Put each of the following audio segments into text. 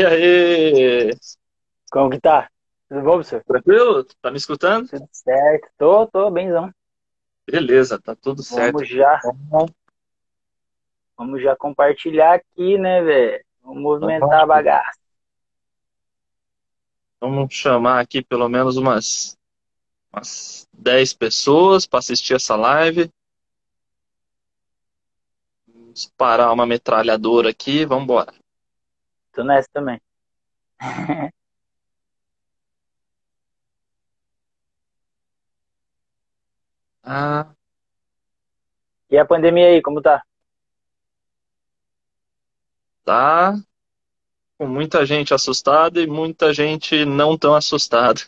E aí? Como que tá? Tudo bom, professor? Tranquilo? Tá me escutando? Tudo certo. Tô, tô, benzão. Beleza, tá tudo certo. Vamos já. Vamos já compartilhar aqui, né, velho? Vamos movimentar a bagaça. Vamos chamar aqui pelo menos umas, umas 10 pessoas para assistir essa live. Vamos parar uma metralhadora aqui, vamos embora. Tô nessa também. Ah, E a pandemia aí, como tá? tá com muita gente assustada e muita gente não tão assustada.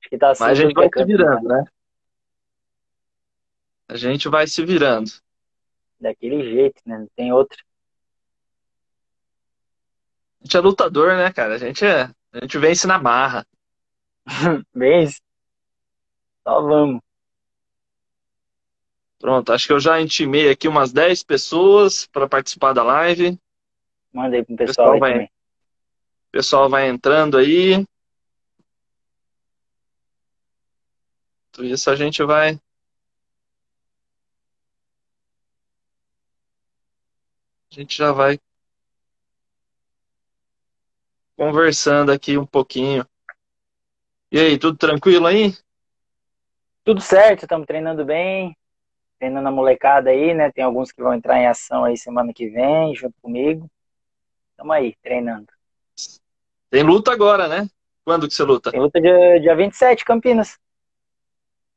Acho que tá assim. Mas a gente tudo vai é se canto, virando, né? né? A gente vai se virando. Daquele jeito, né? Não tem outro. A gente é lutador, né, cara? A gente é, a gente vence na marra. Isso. Só vamos. Pronto, acho que eu já intimei aqui umas 10 pessoas para participar da live. Manda aí pro O pessoal pessoal aí vai, também. o pessoal vai entrando aí. Tudo isso a gente vai. A gente já vai conversando aqui um pouquinho. E aí, tudo tranquilo aí? Tudo certo, estamos treinando bem. Treinando a molecada aí, né? Tem alguns que vão entrar em ação aí semana que vem, junto comigo. Tamo aí, treinando. Tem luta agora, né? Quando que você luta? Tem luta dia, dia 27, Campinas.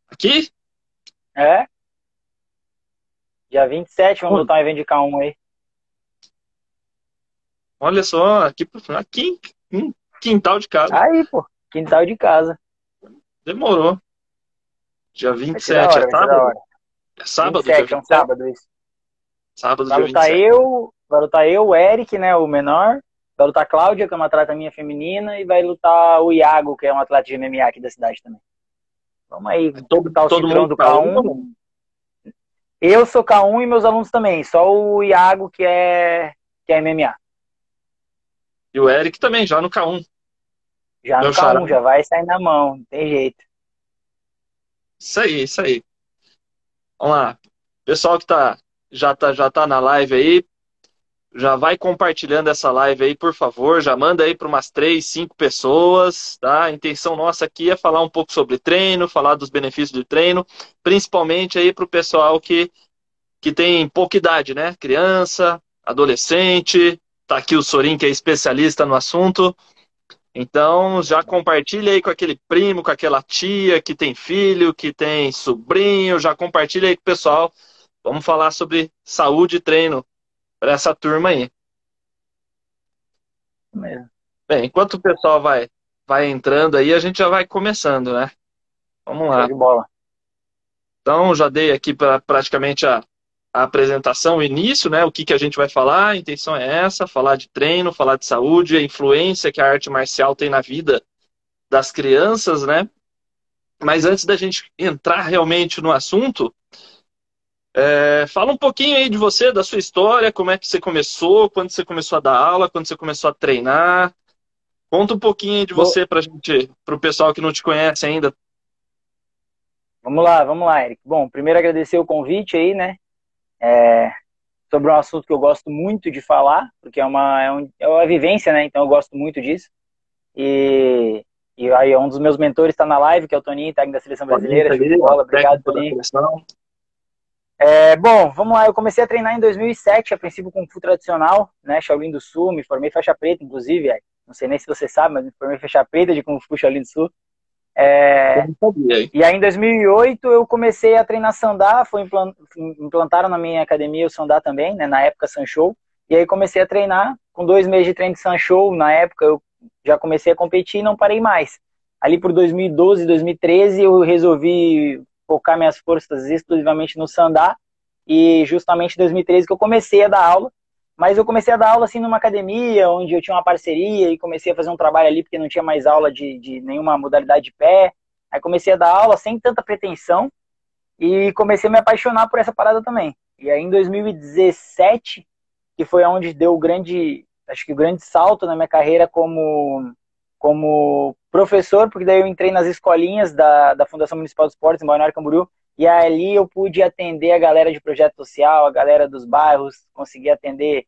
Aqui? É? Dia 27, vamos Onde? lutar um evento de K1 aí. Olha só, aqui, aqui em quintal de casa. Aí, pô, quintal de casa. Demorou. Dia Vai ser da 27, hora, é hora. sábado? É sábado, dia 27, é um 27? sábado isso. Sábado, Vai dia lutar 27. eu, vai lutar eu, o Eric, né, o menor. Vai lutar a Cláudia, que é uma atleta minha feminina. E vai lutar o Iago, que é um atleta de MMA aqui da cidade também. Vamos aí, Todo, o todo mundo do tá um, K1. Eu sou K1 e meus alunos também. Só o Iago, que é, que é MMA. E o Eric também, já no K1. Já no K1, xará. já vai sair na mão. Não tem jeito. Isso aí, isso aí. Vamos lá. Pessoal que tá, já, tá, já tá na live aí, já vai compartilhando essa live aí, por favor. Já manda aí para umas três, cinco pessoas, tá? A intenção nossa aqui é falar um pouco sobre treino, falar dos benefícios do treino, principalmente aí para o pessoal que, que tem pouca idade, né? Criança, adolescente. Tá aqui o Sorin, que é especialista no assunto. Então, já compartilha aí com aquele primo, com aquela tia que tem filho, que tem sobrinho, já compartilha aí com o pessoal. Vamos falar sobre saúde e treino para essa turma aí. Mesmo. Bem, enquanto o pessoal vai, vai entrando aí, a gente já vai começando, né? Vamos lá. de bola. Então, já dei aqui pra, praticamente a, a apresentação, o início, né? O que, que a gente vai falar. A intenção é essa: falar de treino, falar de saúde, a influência que a arte marcial tem na vida das crianças, né? Mas antes da gente entrar realmente no assunto, é, fala um pouquinho aí de você, da sua história, como é que você começou, quando você começou a dar aula, quando você começou a treinar. Conta um pouquinho aí de você pra gente, pro pessoal que não te conhece ainda. Vamos lá, vamos lá, Eric. Bom, primeiro agradecer o convite aí, né? É, sobre um assunto que eu gosto muito de falar, porque é uma, é, um- é uma vivência, né? Então eu gosto muito disso. E, e aí um dos meus mentores está na live, que é o Toninho, técnico da Seleção Brasileira. De bola, obrigado, Toninho. É, bom, vamos lá. Eu comecei a treinar em 2007, a princípio com Fu tradicional, né? Shaolin do Sul, me formei faixa preta, inclusive. Eric. Não sei nem se você sabe, mas me formei faixa preta de Kung Fu Shaolin do Sul. É, sabia? E aí, em 2008, eu comecei a treinar Sandá, foi implan- implantaram na minha academia o Sandá também, né, na época Sanchou. E aí comecei a treinar, com dois meses de treino de Sanchou, na época eu já comecei a competir e não parei mais. Ali por 2012, 2013, eu resolvi focar minhas forças exclusivamente no Sandá, e justamente em 2013 que eu comecei a dar aula. Mas eu comecei a dar aula assim numa academia, onde eu tinha uma parceria e comecei a fazer um trabalho ali, porque não tinha mais aula de, de nenhuma modalidade de pé. Aí comecei a dar aula sem tanta pretensão e comecei a me apaixonar por essa parada também. E aí em 2017, que foi onde deu o grande acho que o grande salto na minha carreira como, como professor, porque daí eu entrei nas escolinhas da, da Fundação Municipal de Esportes em Balneário Camboriú, e ali eu pude atender a galera de projeto social, a galera dos bairros, consegui atender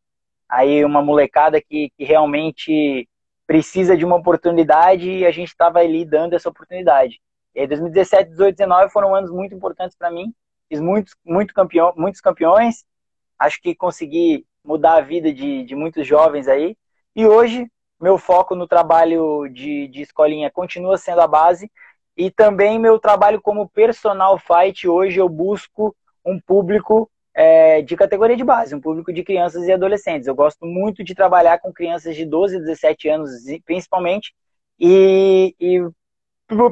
aí uma molecada que, que realmente precisa de uma oportunidade e a gente estava ali dando essa oportunidade. E aí 2017, 18, 19 foram anos muito importantes para mim, fiz muitos, muito campeão, muitos campeões, acho que consegui mudar a vida de, de muitos jovens aí, e hoje meu foco no trabalho de, de escolinha continua sendo a base, e também meu trabalho como personal fight, hoje eu busco um público é, de categoria de base, um público de crianças e adolescentes. Eu gosto muito de trabalhar com crianças de 12 a 17 anos, principalmente, e, e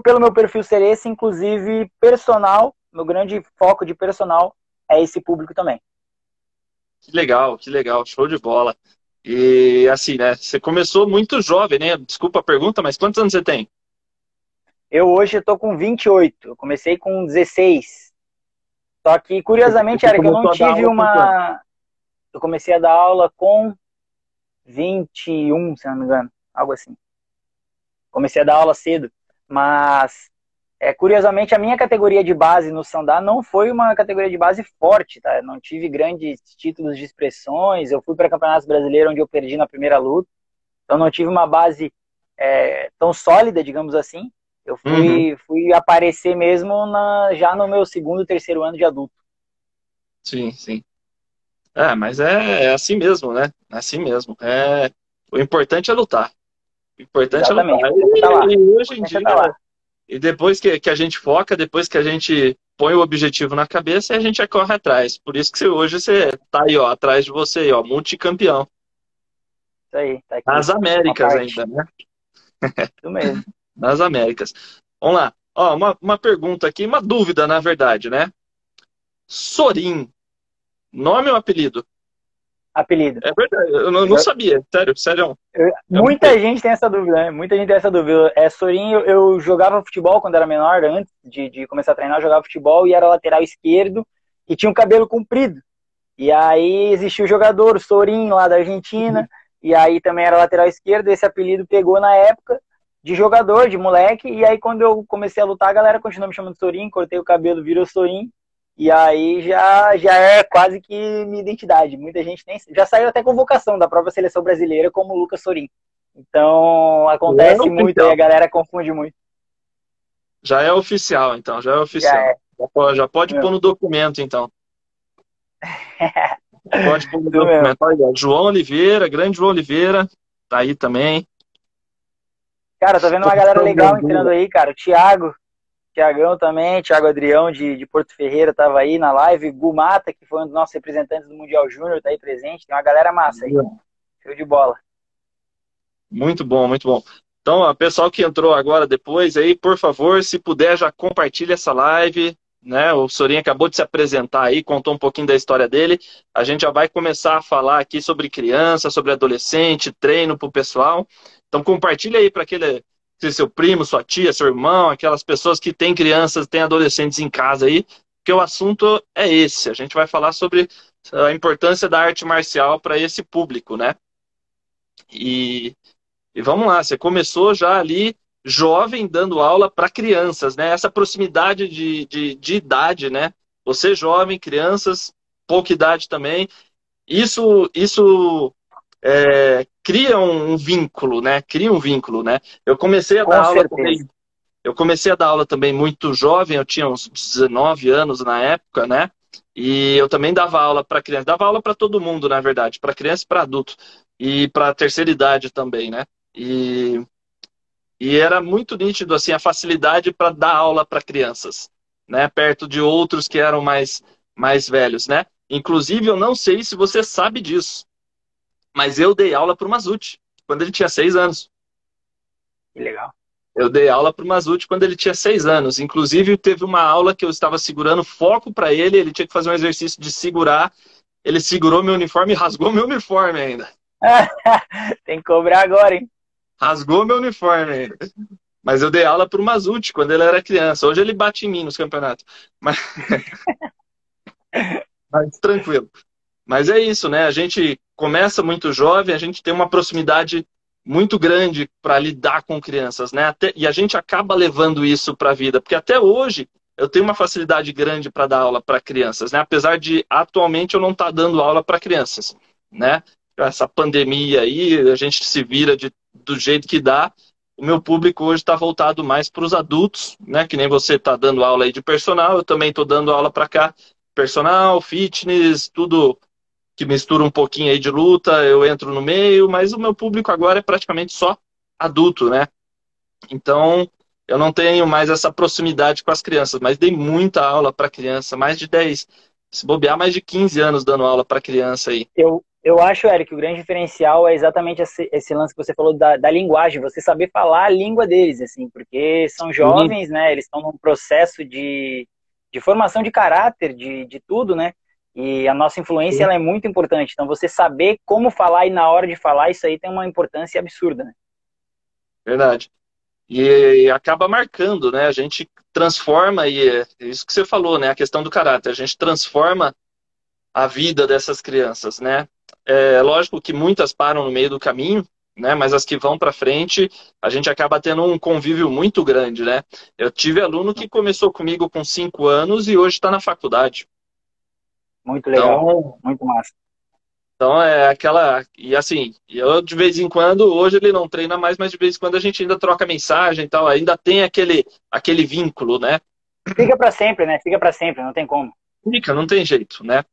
pelo meu perfil ser esse, inclusive personal, meu grande foco de personal é esse público também. Que legal, que legal, show de bola. E assim, né? Você começou muito jovem, né? Desculpa a pergunta, mas quantos anos você tem? Eu hoje estou com 28, eu comecei com 16. Só que, curiosamente, era que eu não tive uma. Eu comecei a dar aula com 21, se não me engano, algo assim. Comecei a dar aula cedo, mas é, curiosamente a minha categoria de base no Sandá não foi uma categoria de base forte, tá? Eu não tive grandes títulos de expressões. Eu fui para campeonatos brasileiros onde eu perdi na primeira luta, então não tive uma base é, tão sólida, digamos assim. Eu fui, uhum. fui aparecer mesmo na, já no meu segundo, terceiro ano de adulto. Sim, sim. É, mas é, é assim mesmo, né? É assim mesmo. É, o importante é lutar. O importante Exatamente. é lutar. Tá e, e, hoje em é dia, tá e depois que, que a gente foca, depois que a gente põe o objetivo na cabeça, a gente corre atrás. Por isso que você, hoje você tá aí, ó, atrás de você, aí, ó, multicampeão. Isso aí, tá aqui. Nas Américas ainda, né? Isso mesmo. nas Américas. Vamos lá. Ó, uma, uma pergunta aqui, uma dúvida, na verdade, né? Sorim, nome ou apelido? Apelido. É verdade, eu não, não sabia, sério, sério. Eu, muita gente tem essa dúvida, né? Muita gente tem essa dúvida. É, Sorim, eu, eu jogava futebol quando era menor, antes de, de começar a treinar, eu jogava futebol e era lateral esquerdo e tinha um cabelo comprido. E aí existiu o jogador, o Sorim, lá da Argentina, uhum. e aí também era lateral esquerdo, esse apelido pegou na época, de jogador, de moleque, e aí quando eu comecei a lutar, a galera continuou me chamando de Sorin, cortei o cabelo, virou Sorin, e aí já, já é quase que minha identidade. Muita gente nem. Já saiu até convocação da própria seleção brasileira como Lucas Sorin. Então acontece é muito e a galera confunde muito. Já é oficial, então, já é oficial. Já, é. já pode, já pode pôr no documento, então. pode pôr no documento. Olha, João Oliveira, grande João Oliveira, tá aí também. Cara, tô vendo uma galera legal entrando aí, cara. O Thiago, Tiagão também, Thiago Adrião de, de Porto Ferreira tava aí na live. Gu Mata, que foi um dos nossos representantes do Mundial Júnior, tá aí presente. Tem uma galera massa aí. Show de bola. Muito bom, muito bom. Então, ó, pessoal que entrou agora depois aí, por favor, se puder, já compartilha essa live. Né? O Sorinha acabou de se apresentar aí, contou um pouquinho da história dele. A gente já vai começar a falar aqui sobre criança, sobre adolescente, treino para o pessoal. Então compartilha aí para aquele seu primo, sua tia, seu irmão, aquelas pessoas que têm crianças, têm adolescentes em casa aí, porque o assunto é esse. A gente vai falar sobre a importância da arte marcial para esse público, né? E, e vamos lá, você começou já ali jovem dando aula para crianças, né? Essa proximidade de, de, de idade, né? Você jovem, crianças, pouca idade também. Isso, isso é, cria um vínculo, né? Cria um vínculo, né? Eu comecei a Com dar aula também, eu comecei a dar aula também muito jovem, eu tinha uns 19 anos na época, né? E eu também dava aula para criança, dava aula para todo mundo, na verdade, para criança e para adulto e para terceira idade também, né? E e era muito nítido assim a facilidade para dar aula para crianças, né? Perto de outros que eram mais mais velhos, né? Inclusive, eu não sei se você sabe disso, mas eu dei aula para o Mazuti quando ele tinha seis anos. Que legal. Eu dei aula para o Mazuti quando ele tinha seis anos. Inclusive, teve uma aula que eu estava segurando foco para ele, ele tinha que fazer um exercício de segurar. Ele segurou meu uniforme e rasgou meu uniforme ainda. Tem que cobrar agora, hein? Rasgou meu uniforme ainda. Mas eu dei aula para o Mazuti quando ele era criança. Hoje ele bate em mim nos campeonatos. Mas, Mas tranquilo. Mas é isso, né? A gente começa muito jovem, a gente tem uma proximidade muito grande para lidar com crianças, né? Até, e a gente acaba levando isso para a vida, porque até hoje eu tenho uma facilidade grande para dar aula para crianças, né? Apesar de atualmente eu não estar tá dando aula para crianças, né? Essa pandemia aí, a gente se vira de, do jeito que dá. O meu público hoje está voltado mais para os adultos, né? Que nem você está dando aula aí de personal, eu também estou dando aula para cá, personal, fitness, tudo que mistura um pouquinho aí de luta, eu entro no meio, mas o meu público agora é praticamente só adulto, né? Então, eu não tenho mais essa proximidade com as crianças, mas dei muita aula para criança, mais de 10, se bobear, mais de 15 anos dando aula para criança aí. Eu, eu acho, Eric, que o grande diferencial é exatamente esse, esse lance que você falou da, da, linguagem, você saber falar a língua deles, assim, porque são jovens, né? Eles estão num processo de, de formação de caráter, de, de tudo, né? E a nossa influência ela é muito importante. Então, você saber como falar e na hora de falar, isso aí tem uma importância absurda, né? Verdade. E acaba marcando, né? A gente transforma, e é isso que você falou, né? A questão do caráter. A gente transforma a vida dessas crianças, né? É lógico que muitas param no meio do caminho, né? Mas as que vão para frente, a gente acaba tendo um convívio muito grande, né? Eu tive aluno que começou comigo com cinco anos e hoje está na faculdade. Muito legal, então, muito massa. Então é aquela. E assim, eu de vez em quando, hoje ele não treina mais, mas de vez em quando a gente ainda troca mensagem e tal, ainda tem aquele, aquele vínculo, né? Fica para sempre, né? Fica para sempre, não tem como. Fica, não tem jeito, né?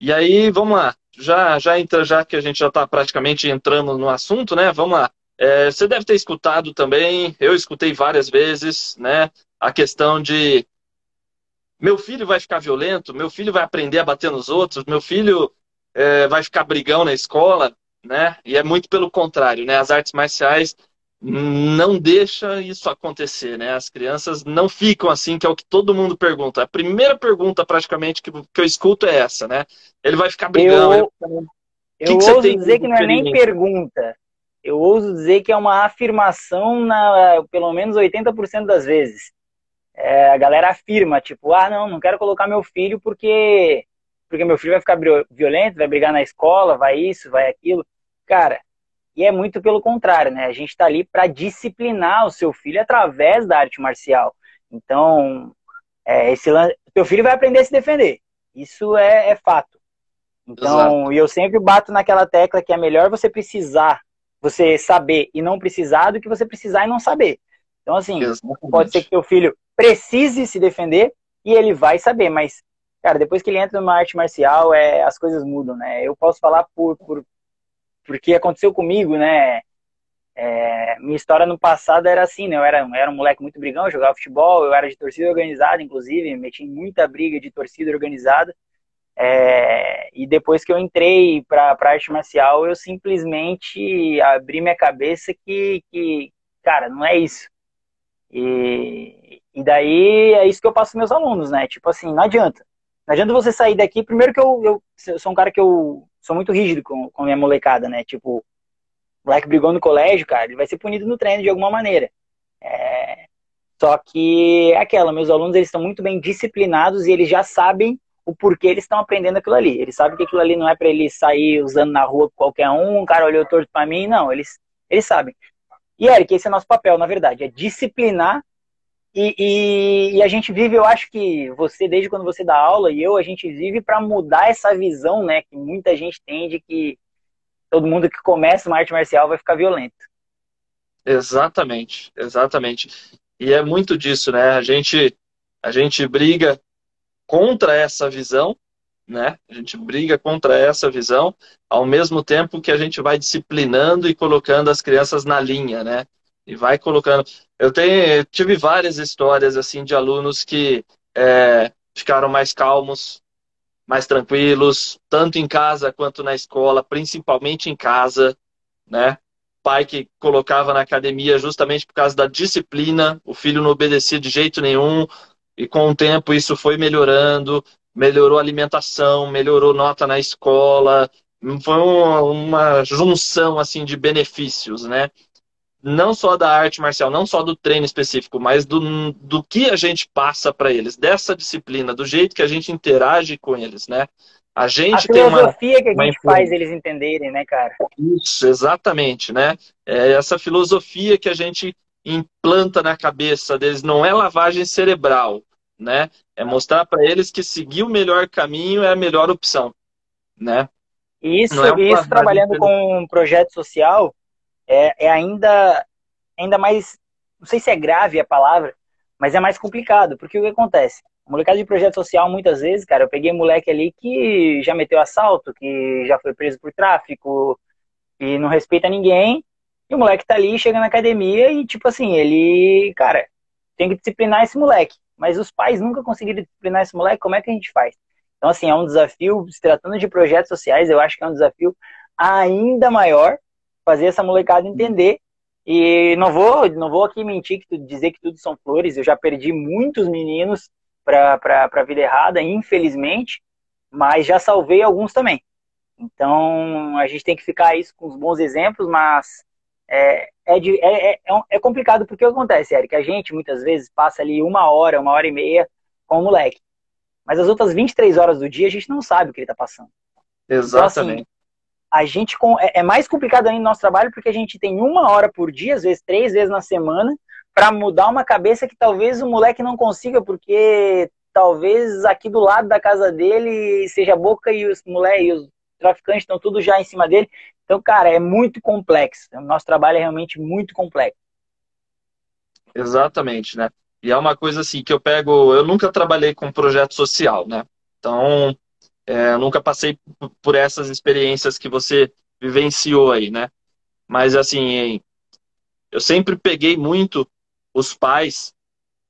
E aí, vamos lá. Já, já entra, já que a gente já está praticamente entrando no assunto, né? Vamos lá. É, você deve ter escutado também, eu escutei várias vezes, né? A questão de meu filho vai ficar violento, meu filho vai aprender a bater nos outros, meu filho é, vai ficar brigão na escola, né? E é muito pelo contrário, né? As artes marciais não deixa isso acontecer, né? As crianças não ficam assim, que é o que todo mundo pergunta. A primeira pergunta, praticamente, que, que eu escuto é essa, né? Ele vai ficar brigão. Eu, eu, eu que ouso dizer que não é nem pergunta. Eu ouso dizer que é uma afirmação na pelo menos 80% das vezes é, a galera afirma, tipo, ah, não, não quero colocar meu filho porque porque meu filho vai ficar violento, vai brigar na escola, vai isso, vai aquilo. Cara, e é muito pelo contrário, né? A gente está ali para disciplinar o seu filho através da arte marcial. Então, é, esse teu filho vai aprender a se defender. Isso é, é fato. Então, e eu sempre bato naquela tecla que é melhor você precisar, você saber e não precisar do que você precisar e não saber. Então, assim, Exatamente. pode ser que teu filho precise se defender e ele vai saber, mas, cara, depois que ele entra numa arte marcial, é, as coisas mudam, né? Eu posso falar por, por porque aconteceu comigo, né? É, minha história no passado era assim, né? Eu era, eu era um moleque muito brigão, jogava futebol, eu era de torcida organizada, inclusive, meti em muita briga de torcida organizada. É, e depois que eu entrei para a arte marcial, eu simplesmente abri minha cabeça que, que, cara, não é isso. E, e daí é isso que eu passo para meus alunos, né? Tipo assim, não adianta. Não adianta você sair daqui. Primeiro que eu, eu, sou um cara que eu sou muito rígido com, com a minha molecada, né? Tipo, o moleque brigou no colégio, cara, ele vai ser punido no treino de alguma maneira. É... Só que é aquela, meus alunos eles estão muito bem disciplinados e eles já sabem o porquê eles estão aprendendo aquilo ali. Eles sabem que aquilo ali não é para eles sair usando na rua qualquer um, um cara olhou torto para mim, não, eles, eles sabem. E Eric, esse é nosso papel, na verdade, é disciplinar e, e, e, a gente vive, eu acho que você, desde quando você dá aula, e eu, a gente vive para mudar essa visão, né, que muita gente tem de que todo mundo que começa uma arte marcial vai ficar violento. Exatamente, exatamente. E é muito disso, né? A gente, a gente briga contra essa visão, né? A gente briga contra essa visão, ao mesmo tempo que a gente vai disciplinando e colocando as crianças na linha, né? E vai colocando. Eu tenho, tive várias histórias assim de alunos que é, ficaram mais calmos, mais tranquilos, tanto em casa quanto na escola, principalmente em casa, né? Pai que colocava na academia justamente por causa da disciplina, o filho não obedecia de jeito nenhum, e com o tempo isso foi melhorando, melhorou a alimentação, melhorou nota na escola, foi uma, uma junção assim de benefícios, né? Não só da arte marcial, não só do treino específico, mas do, do que a gente passa para eles, dessa disciplina, do jeito que a gente interage com eles, né? A gente a filosofia que a gente faz eles entenderem, né, cara? Isso, exatamente, né? É essa filosofia que a gente implanta na cabeça deles não é lavagem cerebral, né? É mostrar para eles que seguir o melhor caminho é a melhor opção, né? Isso, é isso trabalhando com um projeto social é, é ainda, ainda mais, não sei se é grave a palavra, mas é mais complicado, porque o que acontece? O molecada de projeto social, muitas vezes, cara, eu peguei moleque ali que já meteu assalto, que já foi preso por tráfico, e não respeita ninguém, e o moleque tá ali, chega na academia e, tipo assim, ele, cara, tem que disciplinar esse moleque. Mas os pais nunca conseguiram disciplinar esse moleque, como é que a gente faz? Então, assim, é um desafio, se tratando de projetos sociais, eu acho que é um desafio ainda maior fazer essa molecada entender. E não vou, não vou aqui mentir, que dizer que tudo são flores, eu já perdi muitos meninos para a vida errada, infelizmente, mas já salvei alguns também. Então, a gente tem que ficar isso com os bons exemplos, mas é, é, é, é, é complicado porque o que acontece, Eric? A gente muitas vezes passa ali uma hora, uma hora e meia com o moleque. Mas as outras 23 horas do dia a gente não sabe o que ele está passando. Exatamente. Então, assim, a gente é, é mais complicado ainda no nosso trabalho porque a gente tem uma hora por dia, às vezes três vezes na semana, para mudar uma cabeça que talvez o moleque não consiga, porque talvez aqui do lado da casa dele seja a boca e os moleques, os traficantes estão tudo já em cima dele. Então, cara, é muito complexo. O nosso trabalho é realmente muito complexo. Exatamente, né? E é uma coisa assim que eu pego. Eu nunca trabalhei com projeto social, né? Então, é, nunca passei por essas experiências que você vivenciou aí, né? Mas assim, eu sempre peguei muito os pais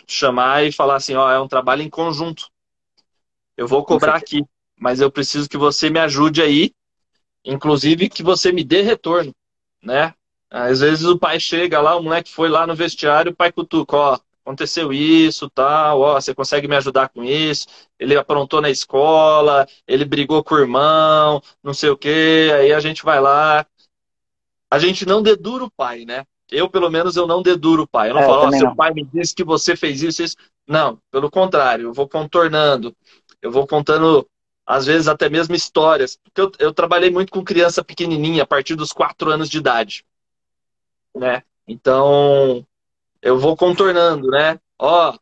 chamar e falar assim, ó, é um trabalho em conjunto. Eu vou cobrar aqui, mas eu preciso que você me ajude aí, inclusive que você me dê retorno, né? Às vezes o pai chega lá, o moleque foi lá no vestiário, o pai cutuca, ó, aconteceu isso, tal, ó, você consegue me ajudar com isso? Ele aprontou na escola, ele brigou com o irmão, não sei o quê, aí a gente vai lá. A gente não dedura o pai, né? Eu, pelo menos, eu não deduro o pai. Eu não é, falo, ó, seu não. pai me disse que você fez isso, isso. Não, pelo contrário, eu vou contornando. Eu vou contando, às vezes, até mesmo histórias. Porque eu, eu trabalhei muito com criança pequenininha, a partir dos quatro anos de idade. Né? Então, eu vou contornando, né? Ó,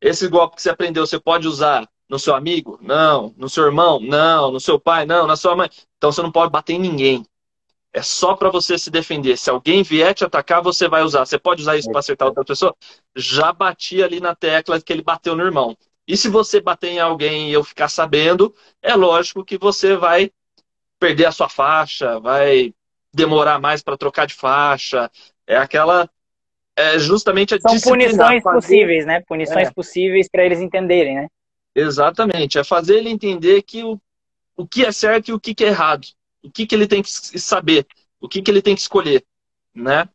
esse golpe que você aprendeu, você pode usar no seu amigo? Não. No seu irmão? Não. No seu pai? Não. Na sua mãe? Então você não pode bater em ninguém. É só para você se defender. Se alguém vier te atacar, você vai usar. Você pode usar isso para acertar outra pessoa? Já bati ali na tecla que ele bateu no irmão. E se você bater em alguém e eu ficar sabendo, é lógico que você vai perder a sua faixa, vai demorar mais para trocar de faixa. É aquela. É justamente a São punições fazer... possíveis, né? Punições é. possíveis para eles entenderem, né? Exatamente. É fazer ele entender que o, o que é certo e o que é errado o que, que ele tem que saber, o que, que ele tem que escolher, né?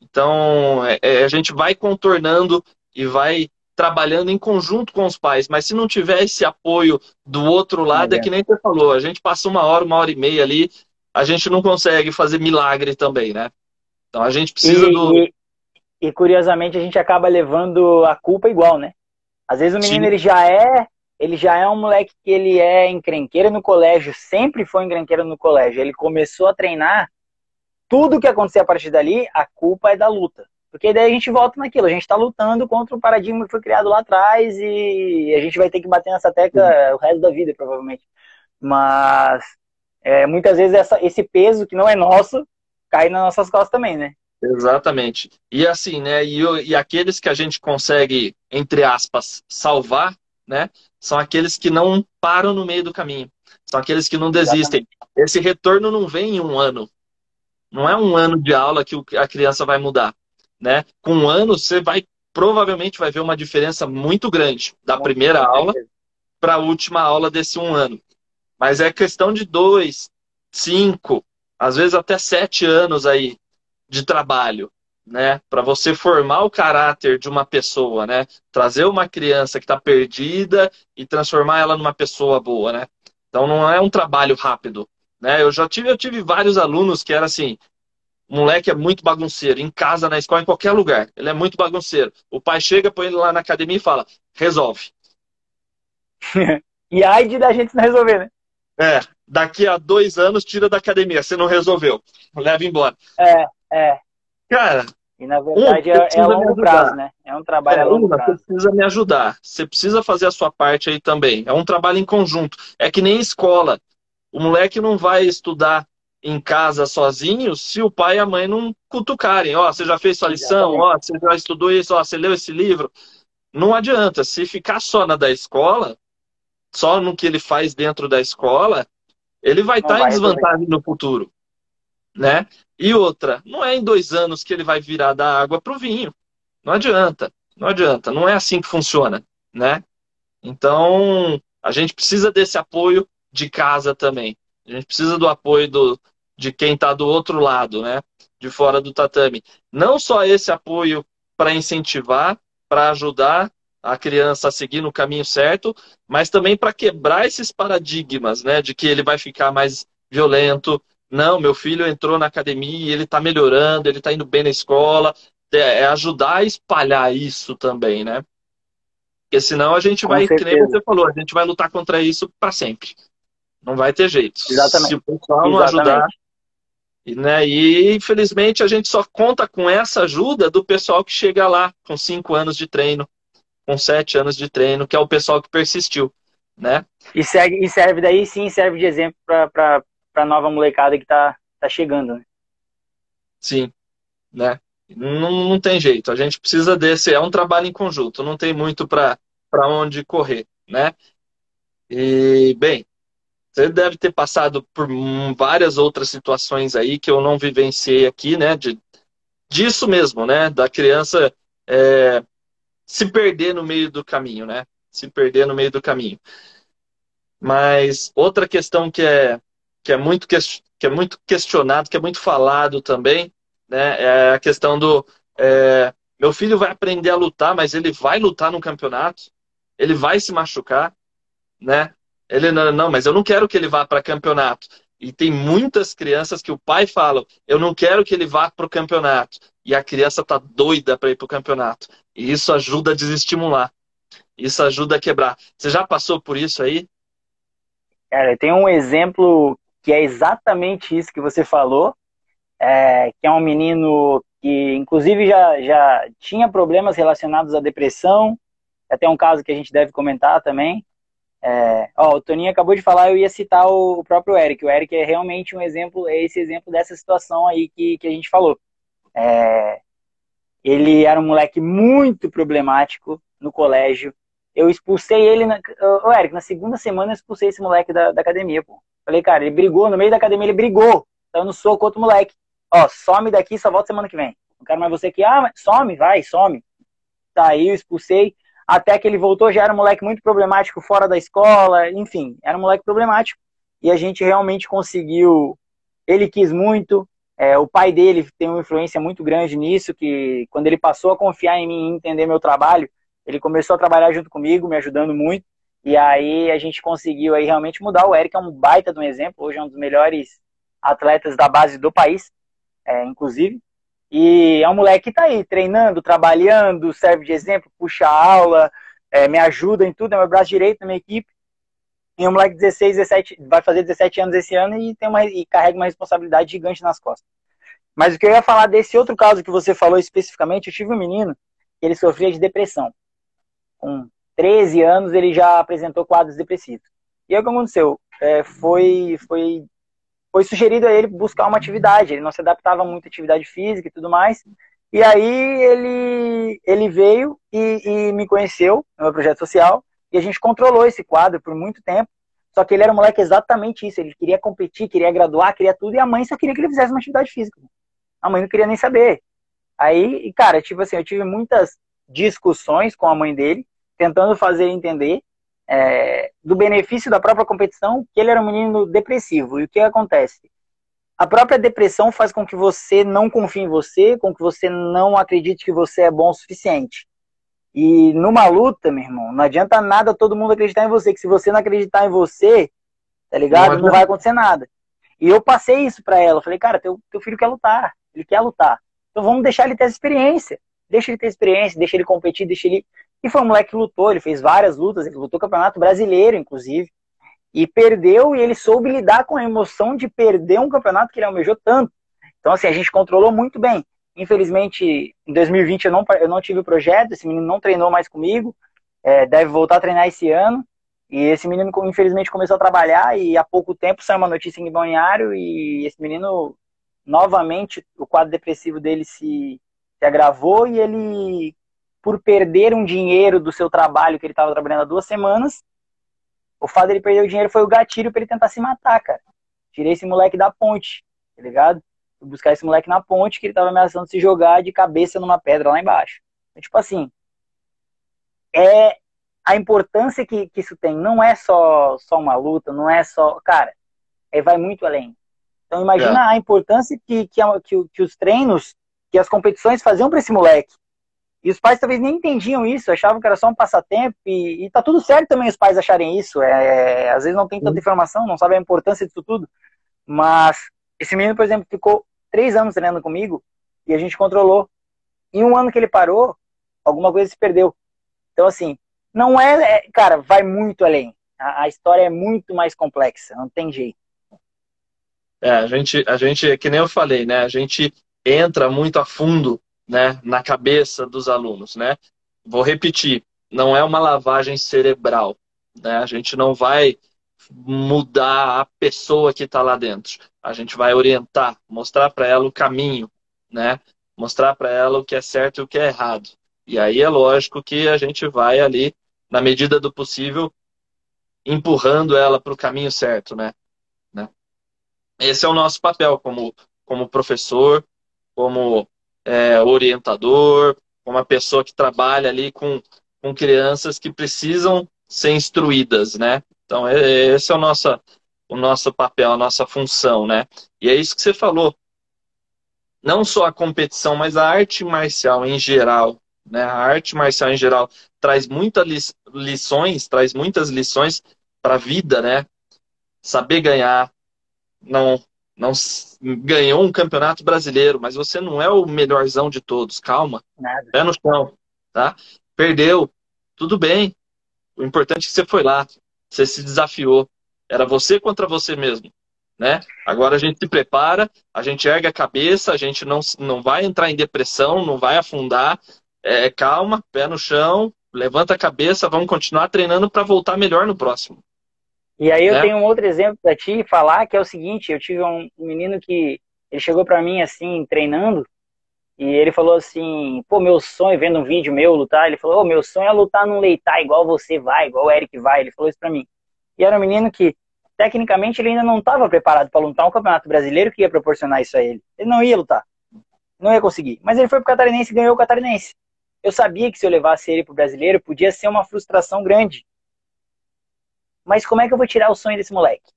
Então, é, é, a gente vai contornando e vai trabalhando em conjunto com os pais, mas se não tiver esse apoio do outro lado, é, é que nem você falou, a gente passa uma hora, uma hora e meia ali, a gente não consegue fazer milagre também, né? Então a gente precisa e, do. E, e, curiosamente a gente acaba levando a culpa igual, né? Às vezes o menino ele já é ele já é um moleque que ele é encrenqueiro no colégio, sempre foi encrenqueiro no colégio. Ele começou a treinar, tudo que acontecer a partir dali, a culpa é da luta. Porque daí a gente volta naquilo, a gente está lutando contra o paradigma que foi criado lá atrás e a gente vai ter que bater nessa tecla o resto da vida, provavelmente. Mas é, muitas vezes essa, esse peso que não é nosso cai nas nossas costas também, né? Exatamente. E assim, né? E, e aqueles que a gente consegue, entre aspas, salvar, né? São aqueles que não param no meio do caminho. São aqueles que não desistem. Esse retorno não vem em um ano. Não é um ano de aula que a criança vai mudar, né? Com um ano você vai provavelmente vai ver uma diferença muito grande da primeira aula para a última aula desse um ano. Mas é questão de dois, cinco, às vezes até sete anos aí de trabalho né? Para você formar o caráter de uma pessoa, né? Trazer uma criança que está perdida e transformar ela numa pessoa boa, né? Então não é um trabalho rápido, né? Eu já tive, eu tive vários alunos que era assim, O moleque é muito bagunceiro, em casa, na escola, em qualquer lugar. Ele é muito bagunceiro. O pai chega, põe ele lá na academia e fala: resolve. e ai de da gente não resolver, né? É, daqui a dois anos tira da academia, você não resolveu. Leva embora. É, é. Cara. E na verdade um, é, é a longo prazo, né? É um trabalho é, a longo prazo. Você precisa me ajudar. Você precisa fazer a sua parte aí também. É um trabalho em conjunto. É que nem escola. O moleque não vai estudar em casa sozinho se o pai e a mãe não cutucarem. Ó, oh, você já fez sua lição? Ó, oh, você já estudou isso? Ó, oh, você leu esse livro? Não adianta. Se ficar só na da escola, só no que ele faz dentro da escola, ele vai estar tá em desvantagem no futuro, né? E outra, não é em dois anos que ele vai virar da água para o vinho. Não adianta, não adianta. Não é assim que funciona, né? Então, a gente precisa desse apoio de casa também. A gente precisa do apoio do, de quem está do outro lado, né? De fora do tatame. Não só esse apoio para incentivar, para ajudar, a criança a seguir no caminho certo, mas também para quebrar esses paradigmas, né, de que ele vai ficar mais violento. Não, meu filho entrou na academia, ele está melhorando, ele está indo bem na escola. É, é ajudar a espalhar isso também, né? Porque senão a gente vai, que nem você falou, a gente vai lutar contra isso para sempre. Não vai ter jeito. Exatamente. Se o pessoal não ajudar. E, né, e infelizmente a gente só conta com essa ajuda do pessoal que chega lá com cinco anos de treino, com sete anos de treino, que é o pessoal que persistiu, né? E, segue, e serve daí sim, serve de exemplo para a nova molecada que está tá chegando, né? Sim, né? Não, não tem jeito, a gente precisa desse, é um trabalho em conjunto, não tem muito para onde correr, né? E, bem, você deve ter passado por várias outras situações aí que eu não vivenciei aqui, né? De, disso mesmo, né? Da criança é, se perder no meio do caminho, né? Se perder no meio do caminho. Mas outra questão que é, que é, muito, que é muito questionado, que é muito falado também, né? É a questão do. É, meu filho vai aprender a lutar, mas ele vai lutar no campeonato, ele vai se machucar, né? Ele não, não mas eu não quero que ele vá para campeonato. E tem muitas crianças que o pai fala: eu não quero que ele vá para o campeonato. E a criança tá doida para ir para o campeonato. E isso ajuda a desestimular. Isso ajuda a quebrar. Você já passou por isso aí? Cara, tem um exemplo que é exatamente isso que você falou, é, que é um menino que, inclusive, já, já tinha problemas relacionados à depressão. Até um caso que a gente deve comentar também. É, ó, o Toninho acabou de falar, eu ia citar o, o, próprio Eric. O Eric é realmente um exemplo, é esse exemplo dessa situação aí que, que a gente falou. É, ele era um moleque muito problemático no colégio. Eu expulsei ele. Na... Ô, Eric, na segunda semana eu expulsei esse moleque da, da academia, pô. Falei, cara, ele brigou, no meio da academia ele brigou. Então no soco outro moleque. Ó, some daqui, só volta semana que vem. Não quero mais você aqui. Ah, some, vai, some. Tá aí, eu expulsei. Até que ele voltou, já era um moleque muito problemático fora da escola. Enfim, era um moleque problemático. E a gente realmente conseguiu. Ele quis muito, é, o pai dele tem uma influência muito grande nisso, que quando ele passou a confiar em mim e entender meu trabalho, ele começou a trabalhar junto comigo, me ajudando muito. E aí a gente conseguiu aí realmente mudar. O Eric é um baita de um exemplo, hoje é um dos melhores atletas da base do país, é, inclusive. E é um moleque que tá aí, treinando, trabalhando, serve de exemplo, puxa aula, é, me ajuda em tudo, é meu braço direito na minha equipe. E um moleque de 16, 17, vai fazer 17 anos esse ano e, tem uma, e carrega uma responsabilidade gigante nas costas. Mas o que eu ia falar desse outro caso que você falou especificamente, eu tive um menino que ele sofria de depressão. Com 13 anos ele já apresentou quadros depressivos. E aí o que aconteceu? É, foi, foi, foi sugerido a ele buscar uma atividade. Ele não se adaptava muito à atividade física e tudo mais. E aí ele, ele veio e, e me conheceu no meu projeto social e a gente controlou esse quadro por muito tempo. Só que ele era um moleque exatamente isso. Ele queria competir, queria graduar, queria tudo. E a mãe só queria que ele fizesse uma atividade física. A mãe não queria nem saber. Aí, cara, tipo assim, eu tive muitas discussões com a mãe dele, tentando fazer entender é, do benefício da própria competição, que ele era um menino depressivo. E o que acontece? A própria depressão faz com que você não confie em você, com que você não acredite que você é bom o suficiente. E numa luta, meu irmão, não adianta nada todo mundo acreditar em você, que se você não acreditar em você, tá ligado? Não, não vai acontecer nada. E eu passei isso pra ela. Falei, cara, teu, teu filho quer lutar. ele quer lutar. Então vamos deixar ele ter essa experiência. Deixa ele ter experiência, deixa ele competir, deixa ele. E foi um moleque que lutou, ele fez várias lutas, ele lutou campeonato brasileiro, inclusive. E perdeu, e ele soube lidar com a emoção de perder um campeonato que ele almejou tanto. Então, assim, a gente controlou muito bem. Infelizmente, em 2020 eu não, eu não tive o projeto, esse menino não treinou mais comigo, é, deve voltar a treinar esse ano. E esse menino, infelizmente, começou a trabalhar e há pouco tempo saiu uma notícia em Balneário e esse menino, novamente, o quadro depressivo dele se, se agravou e ele, por perder um dinheiro do seu trabalho que ele estava trabalhando há duas semanas, o fato dele perder o dinheiro foi o gatilho para ele tentar se matar, cara. Tirei esse moleque da ponte, tá ligado? Fui buscar esse moleque na ponte que ele tava ameaçando se jogar de cabeça numa pedra lá embaixo. Então, tipo assim, é a importância que, que isso tem não é só, só uma luta, não é só. Cara, é, vai muito além. Então imagina é. a importância que, que, que, que, os treinos, que as competições faziam para esse moleque. E os pais talvez nem entendiam isso, achavam que era só um passatempo, e, e tá tudo certo também os pais acharem isso. É, às vezes não tem tanta informação, não sabem a importância disso tudo. Mas esse menino, por exemplo, ficou três anos treinando comigo e a gente controlou. Em um ano que ele parou, alguma coisa se perdeu. Então, assim, não é, é, cara, vai muito além. A, a, história é muito mais complexa, não tem jeito. É, a gente, a gente, que nem eu falei, né? A gente entra muito a fundo, né, na cabeça dos alunos, né? Vou repetir, não é uma lavagem cerebral, né? A gente não vai mudar a pessoa que está lá dentro. A gente vai orientar, mostrar para ela o caminho, né? Mostrar para ela o que é certo e o que é errado. E aí é lógico que a gente vai ali na medida do possível, empurrando ela para o caminho certo, né? né? Esse é o nosso papel como, como professor, como é, orientador, uma pessoa que trabalha ali com, com crianças que precisam ser instruídas, né? Então, esse é o nosso, o nosso papel, a nossa função, né? E é isso que você falou. Não só a competição, mas a arte marcial em geral, né? A arte marcial em geral traz muitas lições, traz muitas lições para a vida, né? Saber ganhar, não não ganhou um campeonato brasileiro, mas você não é o melhorzão de todos, calma. Nada. Pé no chão, tá? Perdeu, tudo bem. O importante é que você foi lá, você se desafiou. Era você contra você mesmo, né? Agora a gente se prepara, a gente ergue a cabeça, a gente não, não vai entrar em depressão, não vai afundar, é, calma, pé no chão, levanta a cabeça, vamos continuar treinando para voltar melhor no próximo. E aí eu né? tenho um outro exemplo para te falar, que é o seguinte, eu tive um menino que ele chegou para mim assim, treinando, e ele falou assim, pô, meu sonho, vendo um vídeo meu lutar, ele falou, oh, meu sonho é lutar num leitar igual você vai, igual o Eric vai, ele falou isso para mim. E era um menino que, tecnicamente, ele ainda não estava preparado para lutar um campeonato brasileiro que ia proporcionar isso a ele. Ele não ia lutar, não ia conseguir. Mas ele foi pro Catarinense e ganhou o Catarinense. Eu sabia que se eu levasse ele pro brasileiro, podia ser uma frustração grande. Mas como é que eu vou tirar o sonho desse moleque?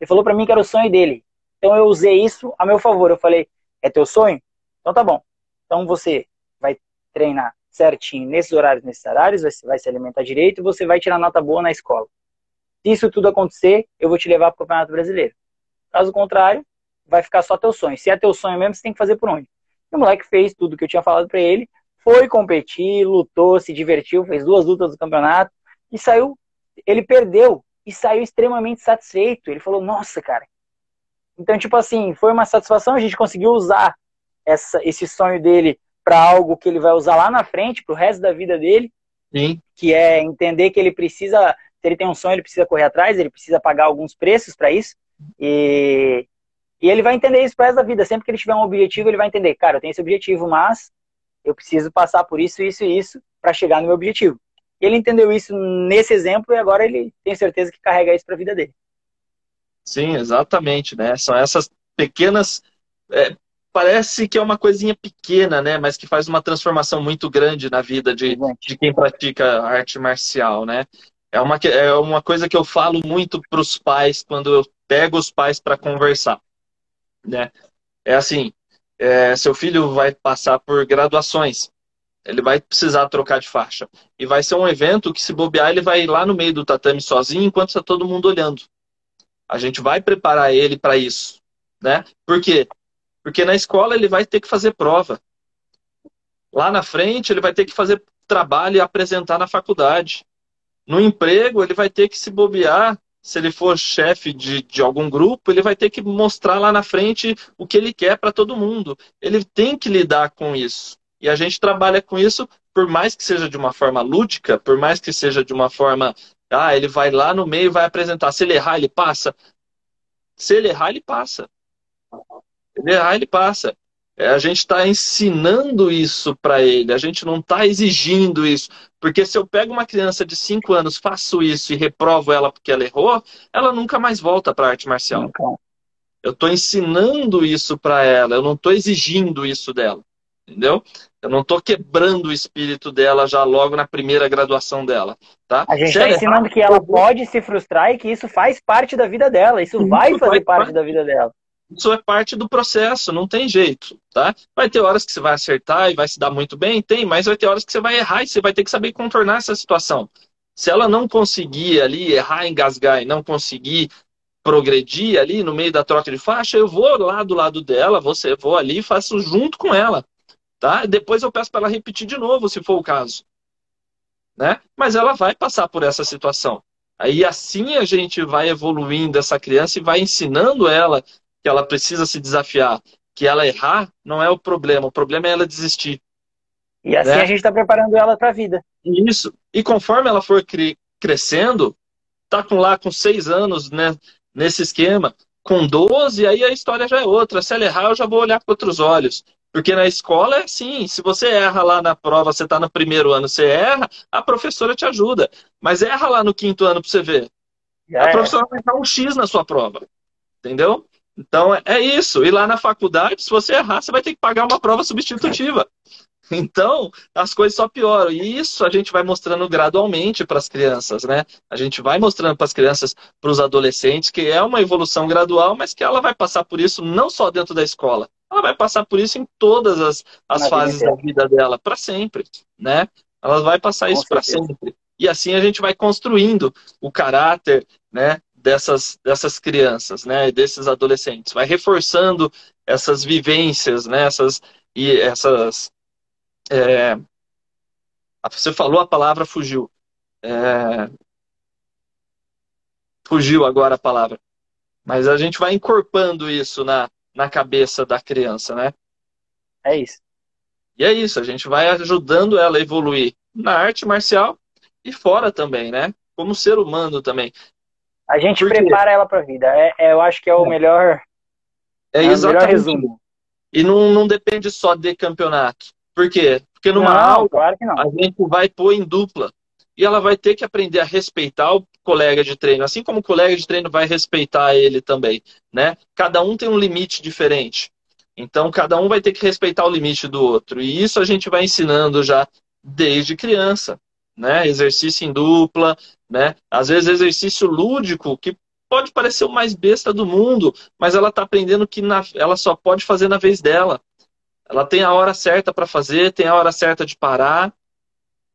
Ele falou para mim que era o sonho dele. Então eu usei isso a meu favor. Eu falei, é teu sonho? Então tá bom. Então você vai treinar certinho nesses horários, nesses horários, você vai se alimentar direito e você vai tirar nota boa na escola. Se isso tudo acontecer, eu vou te levar para o Campeonato Brasileiro. Caso contrário, vai ficar só teu sonho. Se é teu sonho mesmo, você tem que fazer por onde? E o moleque fez tudo que eu tinha falado para ele, foi competir, lutou, se divertiu, fez duas lutas do campeonato e saiu. Ele perdeu e saiu extremamente satisfeito. Ele falou: Nossa, cara. Então, tipo assim, foi uma satisfação. A gente conseguiu usar essa, esse sonho dele para algo que ele vai usar lá na frente, para o resto da vida dele. Sim. Que é entender que ele precisa, se ele tem um sonho, ele precisa correr atrás, ele precisa pagar alguns preços para isso. E, e ele vai entender isso para resto da vida. Sempre que ele tiver um objetivo, ele vai entender, cara, eu tenho esse objetivo, mas eu preciso passar por isso, isso e isso para chegar no meu objetivo. Ele entendeu isso nesse exemplo e agora ele tem certeza que carrega isso para a vida dele. Sim, exatamente, né? São essas pequenas. É, parece que é uma coisinha pequena, né? Mas que faz uma transformação muito grande na vida de, de quem pratica arte marcial, né? É uma, é uma coisa que eu falo muito para os pais quando eu pego os pais para conversar, né? É assim, é, seu filho vai passar por graduações. Ele vai precisar trocar de faixa. E vai ser um evento que, se bobear, ele vai ir lá no meio do tatame sozinho enquanto está todo mundo olhando. A gente vai preparar ele para isso. Né? Por quê? Porque na escola ele vai ter que fazer prova. Lá na frente ele vai ter que fazer trabalho e apresentar na faculdade. No emprego ele vai ter que se bobear, se ele for chefe de, de algum grupo, ele vai ter que mostrar lá na frente o que ele quer para todo mundo. Ele tem que lidar com isso. E a gente trabalha com isso, por mais que seja de uma forma lúdica, por mais que seja de uma forma. Ah, ele vai lá no meio e vai apresentar. Se ele errar, ele passa. Se ele errar, ele passa. Se ele errar, ele passa. É, a gente está ensinando isso para ele, a gente não está exigindo isso. Porque se eu pego uma criança de 5 anos, faço isso e reprovo ela porque ela errou, ela nunca mais volta para a arte marcial. Eu estou ensinando isso para ela, eu não estou exigindo isso dela. Entendeu? Eu não estou quebrando o espírito dela já logo na primeira graduação dela. Tá? A gente está ensinando que ela pode se frustrar e que isso faz parte da vida dela. Isso vai fazer parte da vida dela. Isso é parte do processo, não tem jeito, tá? Vai ter horas que você vai acertar e vai se dar muito bem, tem, mas vai ter horas que você vai errar e você vai ter que saber contornar essa situação. Se ela não conseguir ali errar, engasgar e não conseguir progredir ali no meio da troca de faixa, eu vou lá do lado dela, você vou ali e faço junto com ela, tá? Depois eu peço para ela repetir de novo, se for o caso, né? Mas ela vai passar por essa situação. Aí assim a gente vai evoluindo essa criança e vai ensinando ela que ela precisa se desafiar, que ela errar não é o problema, o problema é ela desistir. E assim né? a gente está preparando ela para a vida. Isso. E conforme ela for cre crescendo, tá com lá com seis anos, né, nesse esquema, com 12, aí a história já é outra. Se ela errar, eu já vou olhar com outros olhos. Porque na escola é assim, se você erra lá na prova, você está no primeiro ano, você erra, a professora te ajuda. Mas erra lá no quinto ano para você ver. A é. professora vai dar um X na sua prova. Entendeu? Então é isso. E lá na faculdade, se você errar, você vai ter que pagar uma prova substitutiva. Então, as coisas só pioram. E isso a gente vai mostrando gradualmente para as crianças, né? A gente vai mostrando para as crianças, para os adolescentes, que é uma evolução gradual, mas que ela vai passar por isso não só dentro da escola. Ela vai passar por isso em todas as, as fases da vida dela, para sempre, né? Ela vai passar Com isso para sempre. E assim a gente vai construindo o caráter, né? dessas, dessas crianças, né, desses adolescentes, vai reforçando essas vivências, né, essas e essas é, você falou a palavra fugiu, é, fugiu agora a palavra, mas a gente vai encorpando isso na, na cabeça da criança, né? É isso. E é isso, a gente vai ajudando ela a evoluir na arte marcial e fora também, né? Como ser humano também. A gente prepara ela para a vida. É, é, eu acho que é o melhor, é, é o melhor resumo. E não, não depende só de campeonato. Por quê? Porque numa não, aula claro a gente vai pôr em dupla. E ela vai ter que aprender a respeitar o colega de treino, assim como o colega de treino vai respeitar ele também, né? Cada um tem um limite diferente. Então, cada um vai ter que respeitar o limite do outro. E isso a gente vai ensinando já desde criança né? Exercício em dupla, né? Às vezes exercício lúdico, que pode parecer o mais besta do mundo, mas ela está aprendendo que na, ela só pode fazer na vez dela. Ela tem a hora certa para fazer, tem a hora certa de parar.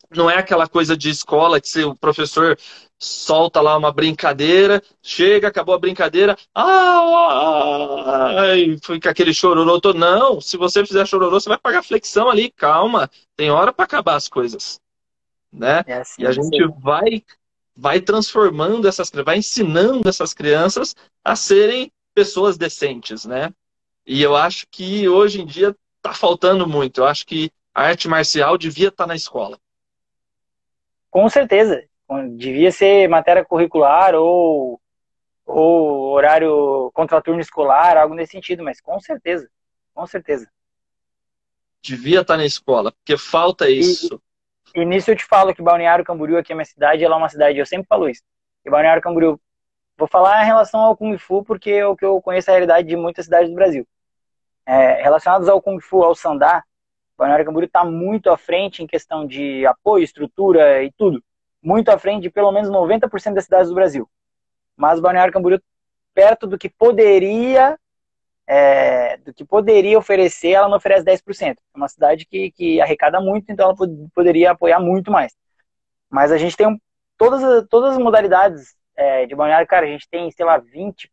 Não é aquela coisa de escola que se o professor solta lá uma brincadeira, chega, acabou a brincadeira, ah, fica aquele chororô todo. Não, se você fizer chororô, você vai pagar flexão ali, calma, tem hora para acabar as coisas né? É assim, e a gente vai vai transformando essas vai ensinando essas crianças a serem pessoas decentes, né? E eu acho que hoje em dia está faltando muito. Eu acho que a arte marcial devia estar tá na escola. Com certeza. Devia ser matéria curricular ou, ou horário contraturno escolar, algo nesse sentido, mas com certeza. Com certeza. Devia estar tá na escola, porque falta isso. E nisso eu te falo que Balneário Camboriú, aqui é minha cidade, ela é uma cidade, eu sempre falo isso. E Balneário Camboriú, vou falar em relação ao Kung Fu, porque é o que eu conheço a realidade de muitas cidades do Brasil. É, relacionados ao Kung Fu, ao Sandá, Balneário Camboriú está muito à frente em questão de apoio, estrutura e tudo. Muito à frente de pelo menos 90% das cidades do Brasil. Mas Balneário Camboriú, perto do que poderia é, do que poderia oferecer, ela não oferece 10%. É uma cidade que, que arrecada muito, então ela pod poderia apoiar muito mais. Mas a gente tem um, todas, todas as modalidades é, de Balneário, cara, a gente tem, sei lá, 20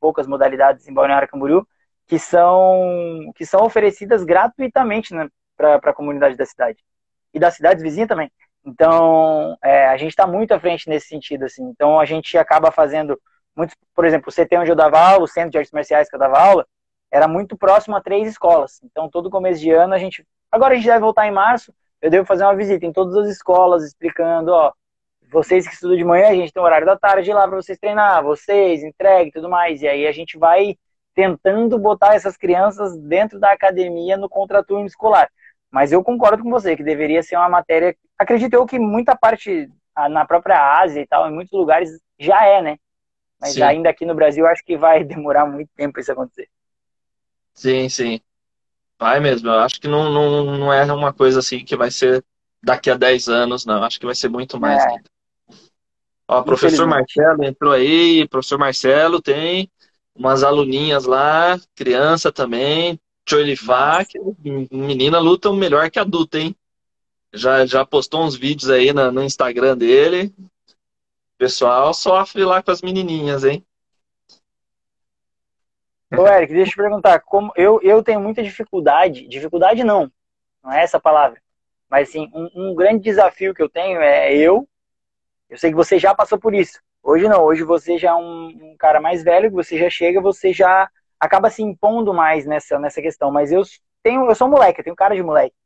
poucas modalidades em Balneário Camboriú, que são, que são oferecidas gratuitamente né, para a comunidade da cidade. E das cidades vizinhas também. Então, é, a gente está muito à frente nesse sentido, assim. Então, a gente acaba fazendo muitos, por exemplo, o CT onde eu dava aula, o Centro de Artes Marciais que eu dava aula, era muito próximo a três escolas. Então, todo começo de ano a gente. Agora a gente deve voltar em março. Eu devo fazer uma visita em todas as escolas, explicando, ó, vocês que estudam de manhã, a gente tem um horário da tarde lá para vocês treinar, vocês, entregue tudo mais. E aí a gente vai tentando botar essas crianças dentro da academia no contraturno escolar. Mas eu concordo com você que deveria ser uma matéria. Acredito eu que muita parte na própria Ásia e tal, em muitos lugares já é, né? Mas sim. ainda aqui no Brasil acho que vai demorar muito tempo isso acontecer. Sim, sim. Vai mesmo. Eu acho que não, não, não é uma coisa assim que vai ser daqui a 10 anos, não. Acho que vai ser muito mais é. Ó, professor Marcelo entrou aí, professor Marcelo tem umas aluninhas lá, criança também, Choilifá, que menina luta melhor que adulta, hein? Já, já postou uns vídeos aí no, no Instagram dele. O pessoal sofre lá com as menininhas, hein? Ô, Eric, deixa eu te perguntar. Como eu, eu tenho muita dificuldade, dificuldade não, não é essa a palavra, mas assim, um, um grande desafio que eu tenho é eu eu sei que você já passou por isso. Hoje não, hoje você já é um, um cara mais velho, você já chega, você já acaba se impondo mais nessa, nessa questão. Mas eu tenho, eu sou moleque, eu tenho cara de moleque.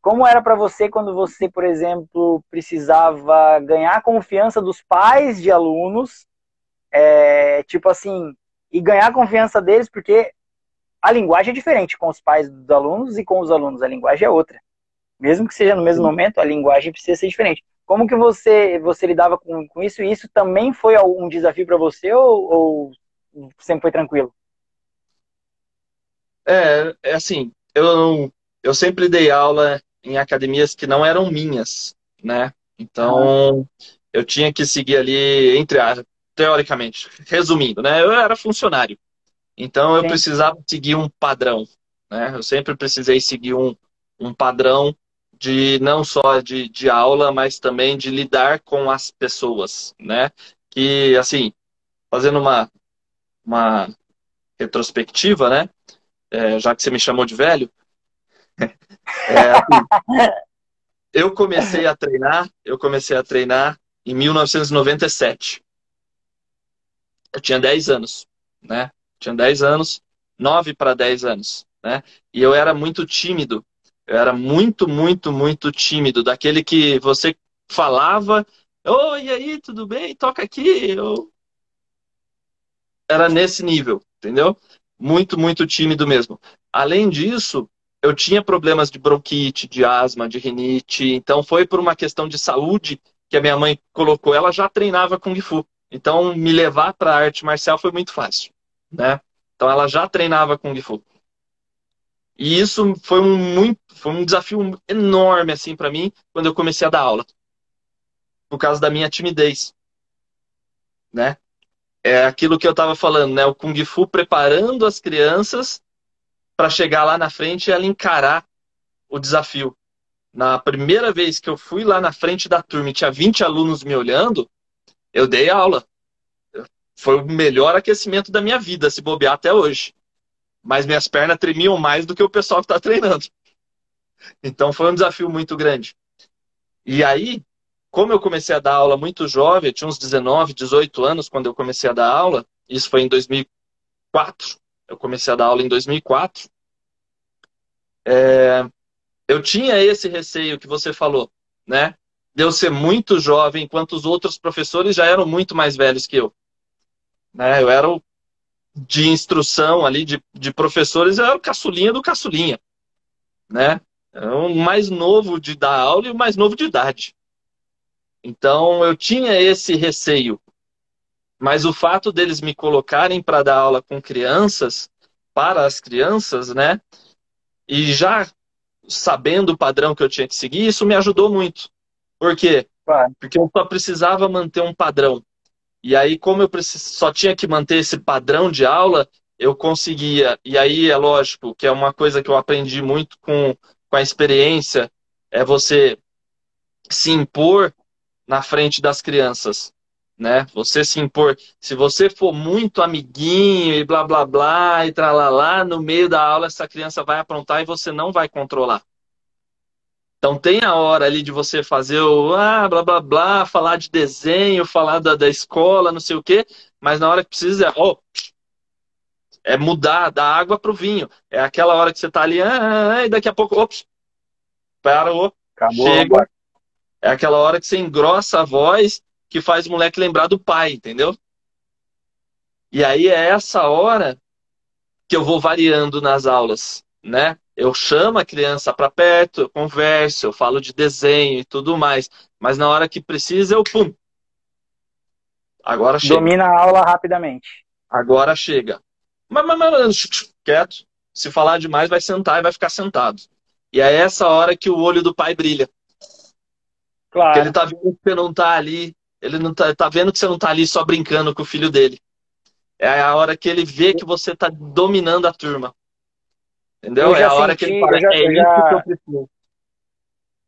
Como era para você quando você, por exemplo, precisava ganhar a confiança dos pais de alunos, é, tipo assim, e ganhar a confiança deles, porque a linguagem é diferente com os pais dos alunos e com os alunos, a linguagem é outra. Mesmo que seja no mesmo momento, a linguagem precisa ser diferente. Como que você, você lidava com, com isso? E isso também foi um desafio para você ou, ou, sempre foi tranquilo? É, é assim, eu, eu sempre dei aula em academias que não eram minhas, né? Então, ah. eu tinha que seguir ali, entre a, teoricamente, resumindo, né? Eu era funcionário. Então, eu Sim. precisava seguir um padrão, né? Eu sempre precisei seguir um, um padrão de não só de, de aula, mas também de lidar com as pessoas, né? Que, assim, fazendo uma, uma retrospectiva, né? É, já que você me chamou de velho, é, assim, eu comecei a treinar, eu comecei a treinar em 1997. Eu tinha 10 anos, né? Tinha 10 anos, 9 para 10 anos, né? E eu era muito tímido eu era muito, muito, muito tímido, daquele que você falava, oi, e aí, tudo bem? Toca aqui. Eu... Era nesse nível, entendeu? Muito, muito tímido mesmo. Além disso, eu tinha problemas de bronquite, de asma, de rinite, então foi por uma questão de saúde que a minha mãe colocou. Ela já treinava Kung Fu, então me levar para a arte marcial foi muito fácil, né? Então ela já treinava Kung Fu. E isso foi um, muito, foi um desafio enorme assim para mim quando eu comecei a dar aula. Por causa da minha timidez. Né? É aquilo que eu estava falando, né? O Kung Fu preparando as crianças para chegar lá na frente e ela encarar o desafio. Na primeira vez que eu fui lá na frente da turma e tinha 20 alunos me olhando, eu dei aula. Foi o melhor aquecimento da minha vida, se bobear até hoje mas minhas pernas tremiam mais do que o pessoal que está treinando. Então foi um desafio muito grande. E aí, como eu comecei a dar aula muito jovem, tinha uns 19, 18 anos quando eu comecei a dar aula, isso foi em 2004, eu comecei a dar aula em 2004, é, eu tinha esse receio que você falou, né? De eu ser muito jovem, enquanto os outros professores já eram muito mais velhos que eu. Né? Eu era o de instrução ali, de, de professores, é o caçulinha do caçulinha, né? É o mais novo de dar aula e o mais novo de idade. Então, eu tinha esse receio. Mas o fato deles me colocarem para dar aula com crianças, para as crianças, né? E já sabendo o padrão que eu tinha que seguir, isso me ajudou muito. Por quê? Porque eu só precisava manter um padrão. E aí, como eu só tinha que manter esse padrão de aula, eu conseguia. E aí, é lógico que é uma coisa que eu aprendi muito com, com a experiência, é você se impor na frente das crianças. né? Você se impor. Se você for muito amiguinho e blá blá blá e tralalá, no meio da aula essa criança vai aprontar e você não vai controlar. Então tem a hora ali de você fazer o ah, blá blá blá, falar de desenho, falar da, da escola, não sei o quê, mas na hora que precisa, ó, oh, é mudar da água para o vinho. É aquela hora que você está ali, ah, ah, ah, e daqui a pouco, ops, parou, Acabou, chega. É aquela hora que você engrossa a voz que faz o moleque lembrar do pai, entendeu? E aí é essa hora que eu vou variando nas aulas, né? Eu chamo a criança para perto, eu converso, eu falo de desenho e tudo mais. Mas na hora que precisa, eu pum. Agora chega. Domina a aula rapidamente. Agora chega. Mas, mas, mas, quieto. Se falar demais, vai sentar e vai ficar sentado. E é essa hora que o olho do pai brilha. Claro. Porque ele tá vendo que você não tá ali. Ele não tá, tá vendo que você não tá ali só brincando com o filho dele. É a hora que ele vê que você tá dominando a turma. Entendeu? É a hora que ele já, é isso já, que eu preciso.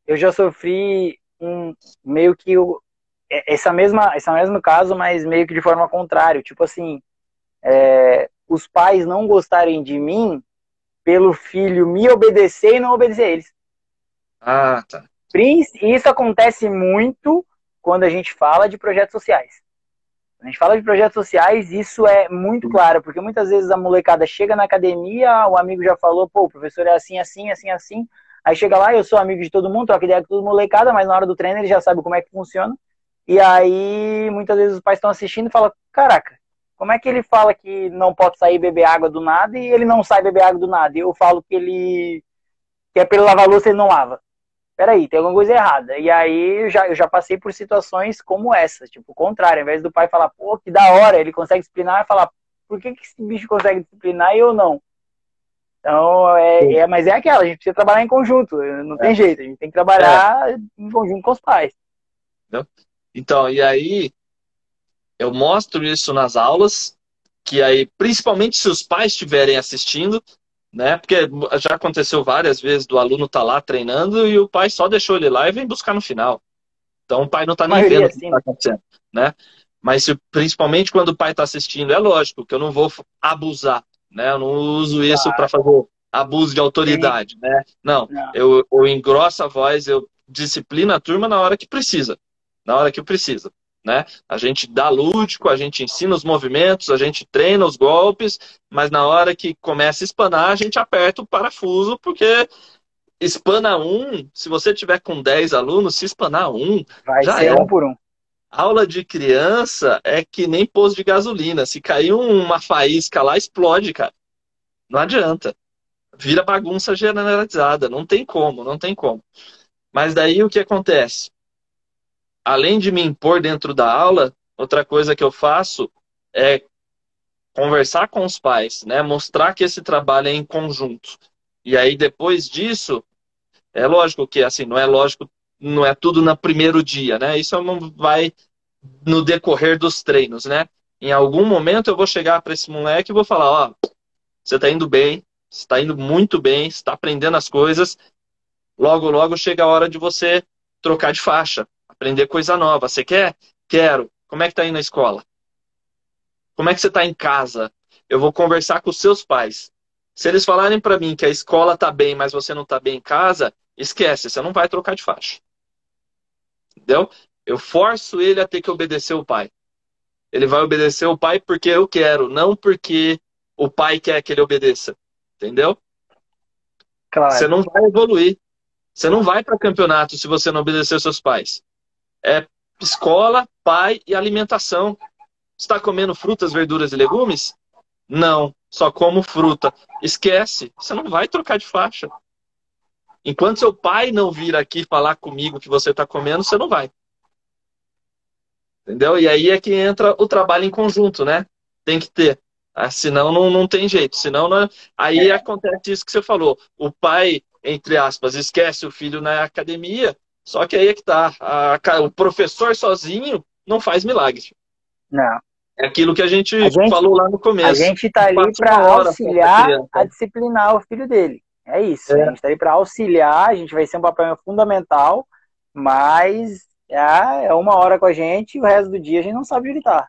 Eu já sofri um meio que o, é, essa mesma, esse mesmo caso, mas meio que de forma contrária. Tipo assim, é, os pais não gostarem de mim pelo filho me obedecer e não obedecer a eles. Ah, tá. Isso acontece muito quando a gente fala de projetos sociais a gente fala de projetos sociais, isso é muito claro, porque muitas vezes a molecada chega na academia, o amigo já falou, pô, o professor é assim, assim, assim, assim. Aí chega lá, eu sou amigo de todo mundo, troca ideia com todo molecada, mas na hora do treino ele já sabe como é que funciona. E aí, muitas vezes os pais estão assistindo e falam, caraca, como é que ele fala que não pode sair beber água do nada e ele não sai beber água do nada? E eu falo que ele que é pelo lavar louça ele não lava peraí, tem alguma coisa errada. E aí eu já, eu já passei por situações como essa, tipo, o contrário, ao invés do pai falar, pô, que da hora, ele consegue disciplinar, e falar, por que, que esse bicho consegue disciplinar e eu não? Então, é, é, mas é aquela, a gente precisa trabalhar em conjunto, não tem é. jeito, a gente tem que trabalhar é. em conjunto com os pais. Então, e aí eu mostro isso nas aulas, que aí, principalmente se os pais estiverem assistindo, né? Porque já aconteceu várias vezes do aluno tá lá treinando e o pai só deixou ele lá e vem buscar no final. Então o pai não está nem vendo o que está acontecendo, né? Mas se, principalmente quando o pai está assistindo, é lógico que eu não vou abusar, né? Eu não uso isso para fazer abuso de autoridade, Sim. né? Não, não. Eu, eu engrosso a voz, eu disciplino a turma na hora que precisa, na hora que precisa né? A gente dá lúdico, a gente ensina os movimentos, a gente treina os golpes, mas na hora que começa a espanar, a gente aperta o parafuso, porque espana um, se você tiver com 10 alunos, se espanar um, vai já ser é. um por um. Aula de criança é que nem posto de gasolina. Se cair uma faísca lá, explode, cara. Não adianta. Vira bagunça generalizada. Não tem como, não tem como. Mas daí o que acontece? Além de me impor dentro da aula, outra coisa que eu faço é conversar com os pais, né? Mostrar que esse trabalho é em conjunto. E aí depois disso, é lógico que assim, não é lógico, não é tudo no primeiro dia, né? Isso não vai no decorrer dos treinos, né? Em algum momento eu vou chegar para esse moleque e vou falar, ó, você está indo bem, está indo muito bem, está aprendendo as coisas. Logo, logo chega a hora de você trocar de faixa aprender coisa nova. Você quer? Quero. Como é que tá aí na escola? Como é que você está em casa? Eu vou conversar com os seus pais. Se eles falarem para mim que a escola tá bem, mas você não tá bem em casa, esquece, você não vai trocar de faixa. Entendeu? Eu forço ele a ter que obedecer o pai. Ele vai obedecer o pai porque eu quero, não porque o pai quer que ele obedeça. Entendeu? Claro. Você não vai evoluir. Você não vai para campeonato se você não obedecer seus pais é escola, pai e alimentação. Está comendo frutas, verduras e legumes? Não, só como fruta. Esquece, você não vai trocar de faixa. Enquanto seu pai não vir aqui falar comigo que você está comendo, você não vai. Entendeu? E aí é que entra o trabalho em conjunto, né? Tem que ter. Ah, senão não, não tem jeito. Senão não... aí é. acontece isso que você falou. O pai, entre aspas, esquece o filho na academia só que aí é que tá. A, o professor sozinho não faz milagre. Não. É aquilo que a gente, a gente falou lá no começo. A gente está ali para auxiliar a disciplinar o filho dele. É isso. É. A gente está ali para auxiliar, a gente vai ser um papel fundamental, mas é, é uma hora com a gente e o resto do dia a gente não sabe onde tá.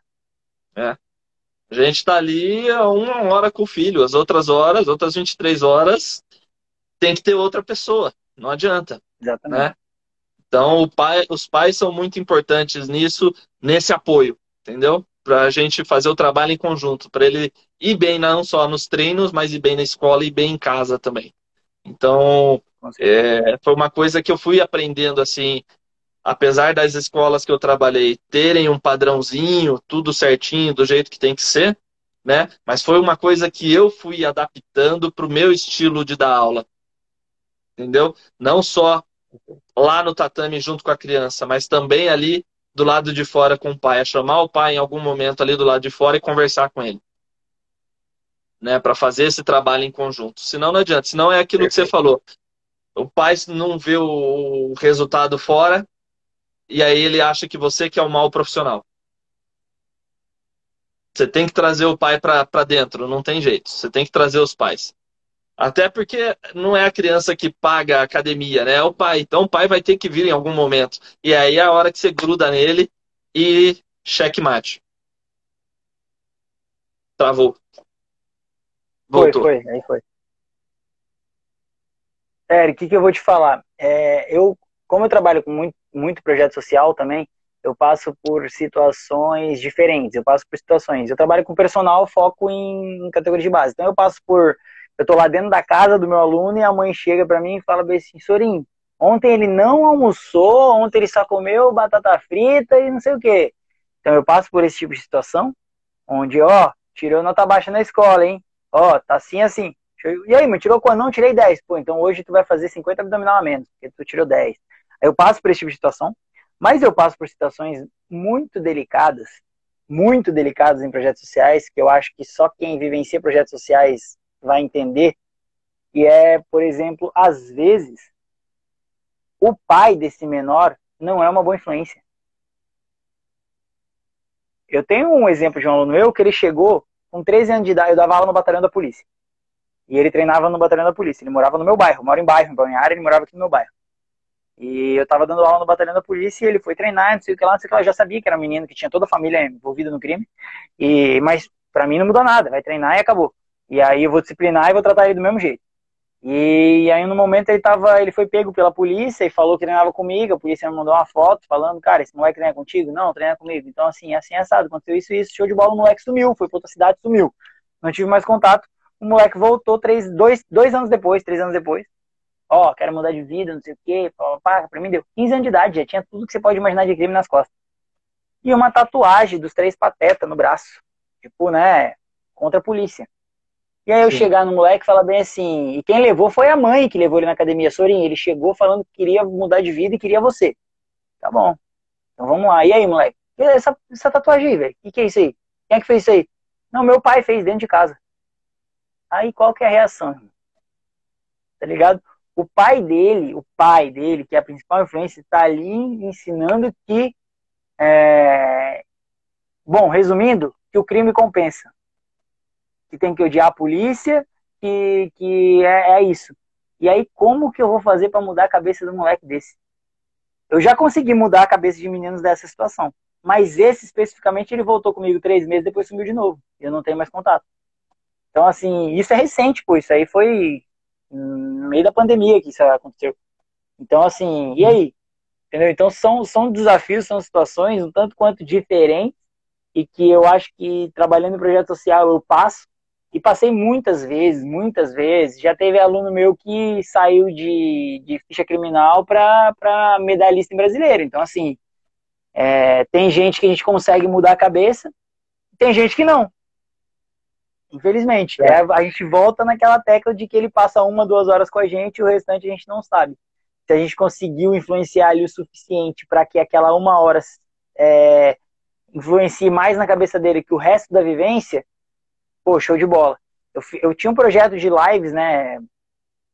É. A gente tá ali uma hora com o filho, as outras horas, outras 23 horas, tem que ter outra pessoa. Não adianta. Exatamente. Né? Então, pai, os pais são muito importantes nisso, nesse apoio, entendeu? Para a gente fazer o trabalho em conjunto, para ele ir bem não só nos treinos, mas ir bem na escola e bem em casa também. Então, é, foi uma coisa que eu fui aprendendo assim, apesar das escolas que eu trabalhei terem um padrãozinho, tudo certinho, do jeito que tem que ser, né? Mas foi uma coisa que eu fui adaptando para o meu estilo de dar aula. Entendeu? Não só lá no tatame junto com a criança, mas também ali do lado de fora com o pai, é chamar o pai em algum momento ali do lado de fora e conversar com ele. Né, para fazer esse trabalho em conjunto. Senão não adianta, senão é aquilo Perfeito. que você falou. O pai não vê o resultado fora, e aí ele acha que você que é um mau profissional. Você tem que trazer o pai para dentro, não tem jeito. Você tem que trazer os pais. Até porque não é a criança que paga a academia, né? É o pai. Então o pai vai ter que vir em algum momento. E aí é a hora que você gruda nele e checkmate. Travou. Voltou. Foi, foi, aí foi. Eric, o que, que eu vou te falar? É, eu, como eu trabalho com muito muito projeto social também, eu passo por situações diferentes, eu passo por situações. Eu trabalho com personal, foco em categoria de base. Então eu passo por. Eu tô lá dentro da casa do meu aluno e a mãe chega para mim e fala bem assim: Sorim, ontem ele não almoçou, ontem ele só comeu batata frita e não sei o quê. Então eu passo por esse tipo de situação, onde, ó, tirou nota baixa na escola, hein? Ó, tá assim, assim. E aí, mas tirou quando? Não, tirei 10. Pô, então hoje tu vai fazer 50 abdominal a menos, porque tu tirou 10. Eu passo por esse tipo de situação, mas eu passo por situações muito delicadas, muito delicadas em projetos sociais, que eu acho que só quem vivencia projetos sociais vai entender. E é, por exemplo, às vezes, o pai desse menor não é uma boa influência. Eu tenho um exemplo de um aluno meu que ele chegou com 13 anos de idade, eu dava aula no batalhão da polícia. E ele treinava no batalhão da polícia. Ele morava no meu bairro, eu moro em bairro, em Balneário, ele morava aqui no meu bairro. E eu tava dando aula no batalhão da polícia e ele foi treinar, não sei o que lá, não sei o que lá. Eu já sabia que era um menino que tinha toda a família envolvida no crime. E, mas para mim não mudou nada, vai treinar e acabou. E aí eu vou disciplinar e vou tratar ele do mesmo jeito. E aí no momento ele tava, ele foi pego pela polícia e falou que treinava comigo, a polícia me mandou uma foto falando, cara, esse moleque treina contigo? Não, treina comigo. Então assim, assim assado, aconteceu isso e isso, show de bola, o moleque sumiu, foi pra outra cidade, sumiu. Não tive mais contato. O moleque voltou três, dois, dois anos depois, três anos depois, ó, oh, quero mudar de vida, não sei o quê, pra mim deu 15 anos de idade, já tinha tudo que você pode imaginar de crime nas costas. E uma tatuagem dos três patetas no braço, tipo, né, contra a polícia. E aí eu Sim. chegar no moleque e falar bem assim, e quem levou foi a mãe que levou ele na academia, Sorin, ele chegou falando que queria mudar de vida e queria você. Tá bom. Então vamos lá. E aí, moleque? Essa, essa tatuagem aí, velho? O que, que é isso aí? Quem é que fez isso aí? Não, meu pai fez dentro de casa. Aí qual que é a reação? Tá ligado? o pai dele, o pai dele, que é a principal influência, está ali ensinando que, é... bom, resumindo, que o crime compensa, que tem que odiar a polícia, que, que é, é isso. E aí, como que eu vou fazer para mudar a cabeça do moleque desse? Eu já consegui mudar a cabeça de meninos dessa situação, mas esse especificamente ele voltou comigo três meses, depois sumiu de novo. Eu não tenho mais contato. Então, assim, isso é recente, pô. Isso aí foi no meio da pandemia que isso aconteceu. Então, assim, e aí? Entendeu? Então, são, são desafios, são situações um tanto quanto diferentes e que eu acho que trabalhando em projeto social eu passo e passei muitas vezes, muitas vezes. Já teve aluno meu que saiu de, de ficha criminal para medalhista em brasileiro. Então, assim, é, tem gente que a gente consegue mudar a cabeça, tem gente que não. Infelizmente. É. É, a gente volta naquela tecla de que ele passa uma, duas horas com a gente e o restante a gente não sabe. Se a gente conseguiu influenciar ele o suficiente para que aquela uma hora é, influencie mais na cabeça dele que o resto da vivência, pô, show de bola. Eu, eu tinha um projeto de lives, né,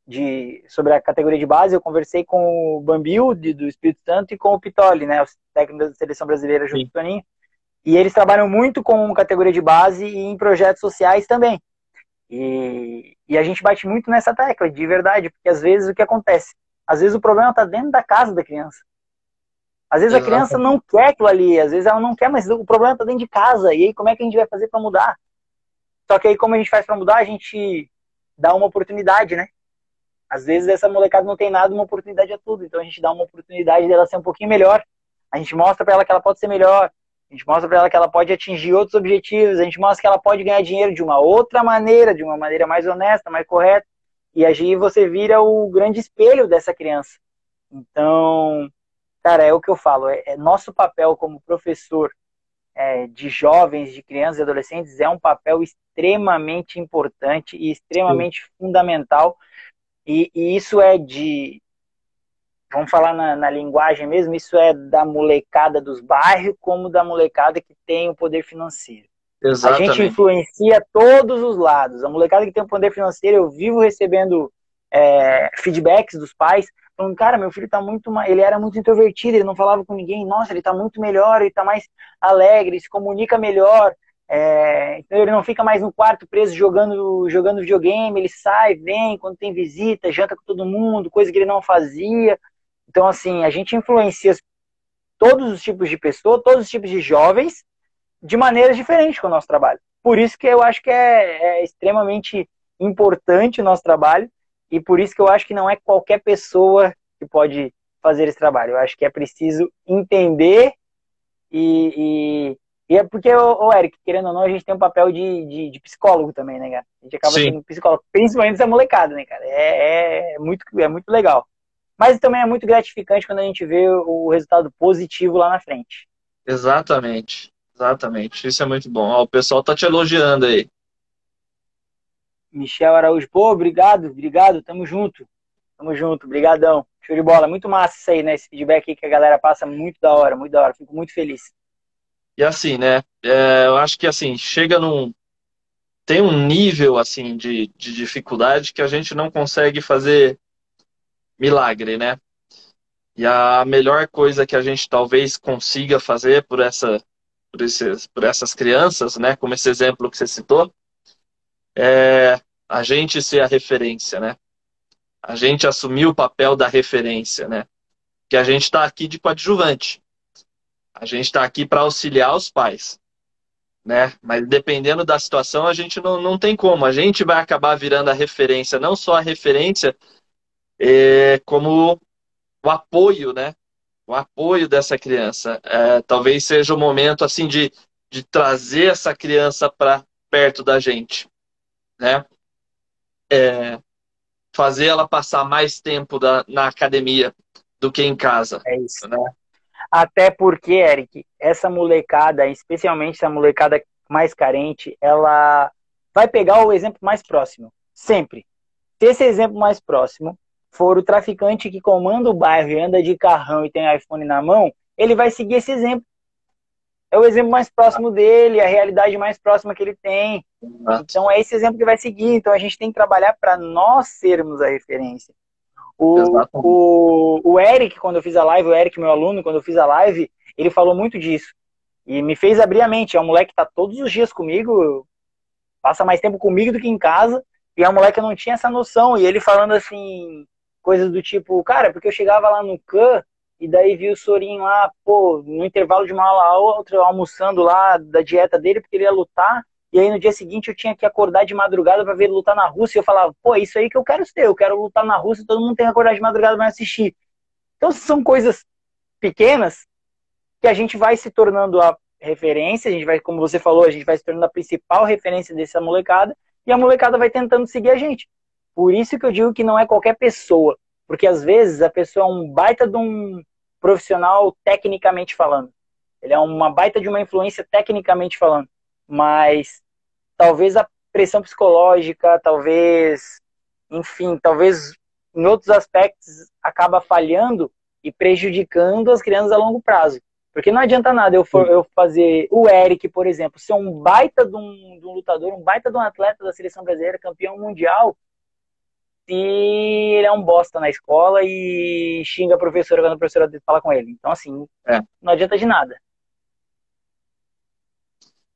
de, sobre a categoria de base, eu conversei com o Bambil, de, do Espírito Santo, e com o Pitoli, né, o técnico da seleção brasileira, junto com o Toninho. E eles trabalham muito com categoria de base e em projetos sociais também. E, e a gente bate muito nessa tecla, de verdade, porque às vezes o que acontece? Às vezes o problema está dentro da casa da criança. Às vezes Exato. a criança não quer aquilo ali, às vezes ela não quer, mas o problema está dentro de casa. E aí, como é que a gente vai fazer para mudar? Só que aí, como a gente faz para mudar, a gente dá uma oportunidade, né? Às vezes essa molecada não tem nada, uma oportunidade é tudo. Então a gente dá uma oportunidade dela ser um pouquinho melhor. A gente mostra para ela que ela pode ser melhor. A gente mostra para ela que ela pode atingir outros objetivos. A gente mostra que ela pode ganhar dinheiro de uma outra maneira, de uma maneira mais honesta, mais correta. E aí você vira o grande espelho dessa criança. Então, cara, é o que eu falo. É, é nosso papel como professor é, de jovens, de crianças e adolescentes é um papel extremamente importante e extremamente Sim. fundamental. E, e, isso é de. Vamos falar na, na, linguagem mesmo, isso é da molecada dos bairros, como da molecada que tem o poder financeiro. Exatamente. A gente influencia todos os lados. A molecada que tem o poder financeiro, eu vivo recebendo é, feedbacks dos pais falando, cara, meu filho tá muito, ele era muito introvertido, ele não falava com ninguém, nossa, ele tá muito melhor, ele tá mais alegre, se comunica melhor, é, então ele não fica mais no quarto preso jogando, jogando videogame, ele sai, vem quando tem visita, janta com todo mundo, coisa que ele não fazia. Então, assim, a gente influencia todos os tipos de pessoas, todos os tipos de jovens, de maneiras diferentes com o nosso trabalho. Por isso que eu acho que é, é extremamente importante o nosso trabalho e por isso que eu acho que não é qualquer pessoa que pode fazer esse trabalho. Eu acho que é preciso entender e, e, e é porque, o Eric, querendo ou não, a gente tem um papel de, de, de psicólogo também, né, cara? A gente acaba Sim. sendo psicólogo, principalmente essa molecada, né, cara? É, é, muito, é muito legal. Mas também é muito gratificante quando a gente vê o resultado positivo lá na frente. Exatamente, exatamente. Isso é muito bom. Ó, o pessoal tá te elogiando aí. Michel Araújo, pô, obrigado, obrigado, tamo junto. Tamo junto, brigadão. Show de bola, muito massa isso aí, né? Esse feedback aí que a galera passa muito da hora, muito da hora. Fico muito feliz. E assim, né? É, eu acho que assim, chega num. Tem um nível assim de, de dificuldade que a gente não consegue fazer milagre, né? E a melhor coisa que a gente talvez consiga fazer por, essa, por, esses, por essas crianças, né? Como esse exemplo que você citou, é a gente ser a referência, né? A gente assumir o papel da referência, né? Que a gente está aqui de coadjuvante. A gente está aqui para auxiliar os pais, né? Mas dependendo da situação, a gente não, não tem como. A gente vai acabar virando a referência, não só a referência, é, como o apoio, né? O apoio dessa criança. É, talvez seja o momento assim de, de trazer essa criança para perto da gente né? É, fazer ela passar mais tempo da, na academia do que em casa. É isso. Né? Até porque, Eric, essa molecada, especialmente essa molecada mais carente, ela vai pegar o exemplo mais próximo. Sempre. Se esse exemplo mais próximo for o traficante que comanda o bairro e anda de carrão e tem iPhone na mão, ele vai seguir esse exemplo é o exemplo mais próximo dele, a realidade mais próxima que ele tem. Então é esse exemplo que vai seguir. Então a gente tem que trabalhar para nós sermos a referência. O, o, o Eric, quando eu fiz a live, o Eric, meu aluno, quando eu fiz a live, ele falou muito disso. E me fez abrir a mente. É um moleque que tá todos os dias comigo, passa mais tempo comigo do que em casa. E é um moleque que não tinha essa noção. E ele falando assim, coisas do tipo, cara, porque eu chegava lá no CAN, e daí vi o Sorin lá, pô, no intervalo de uma aula a outra, almoçando lá da dieta dele, porque ele ia lutar. E aí no dia seguinte eu tinha que acordar de madrugada para ver ele lutar na Rússia. E eu falava, pô, é isso aí que eu quero ser, eu quero lutar na Rússia, todo mundo tem que acordar de madrugada para assistir. Então são coisas pequenas que a gente vai se tornando a referência, a gente vai, como você falou, a gente vai se tornando a principal referência dessa molecada, e a molecada vai tentando seguir a gente. Por isso que eu digo que não é qualquer pessoa. Porque às vezes a pessoa é um baita de um profissional tecnicamente falando. Ele é uma baita de uma influência tecnicamente falando. Mas talvez a pressão psicológica, talvez, enfim, talvez em outros aspectos acaba falhando e prejudicando as crianças a longo prazo. Porque não adianta nada eu, for, eu fazer o Eric, por exemplo, ser um baita de um, de um lutador, um baita de um atleta da seleção brasileira, campeão mundial, se ele é um bosta na escola e xinga a professora quando a professora fala com ele. Então, assim, é. não adianta de nada.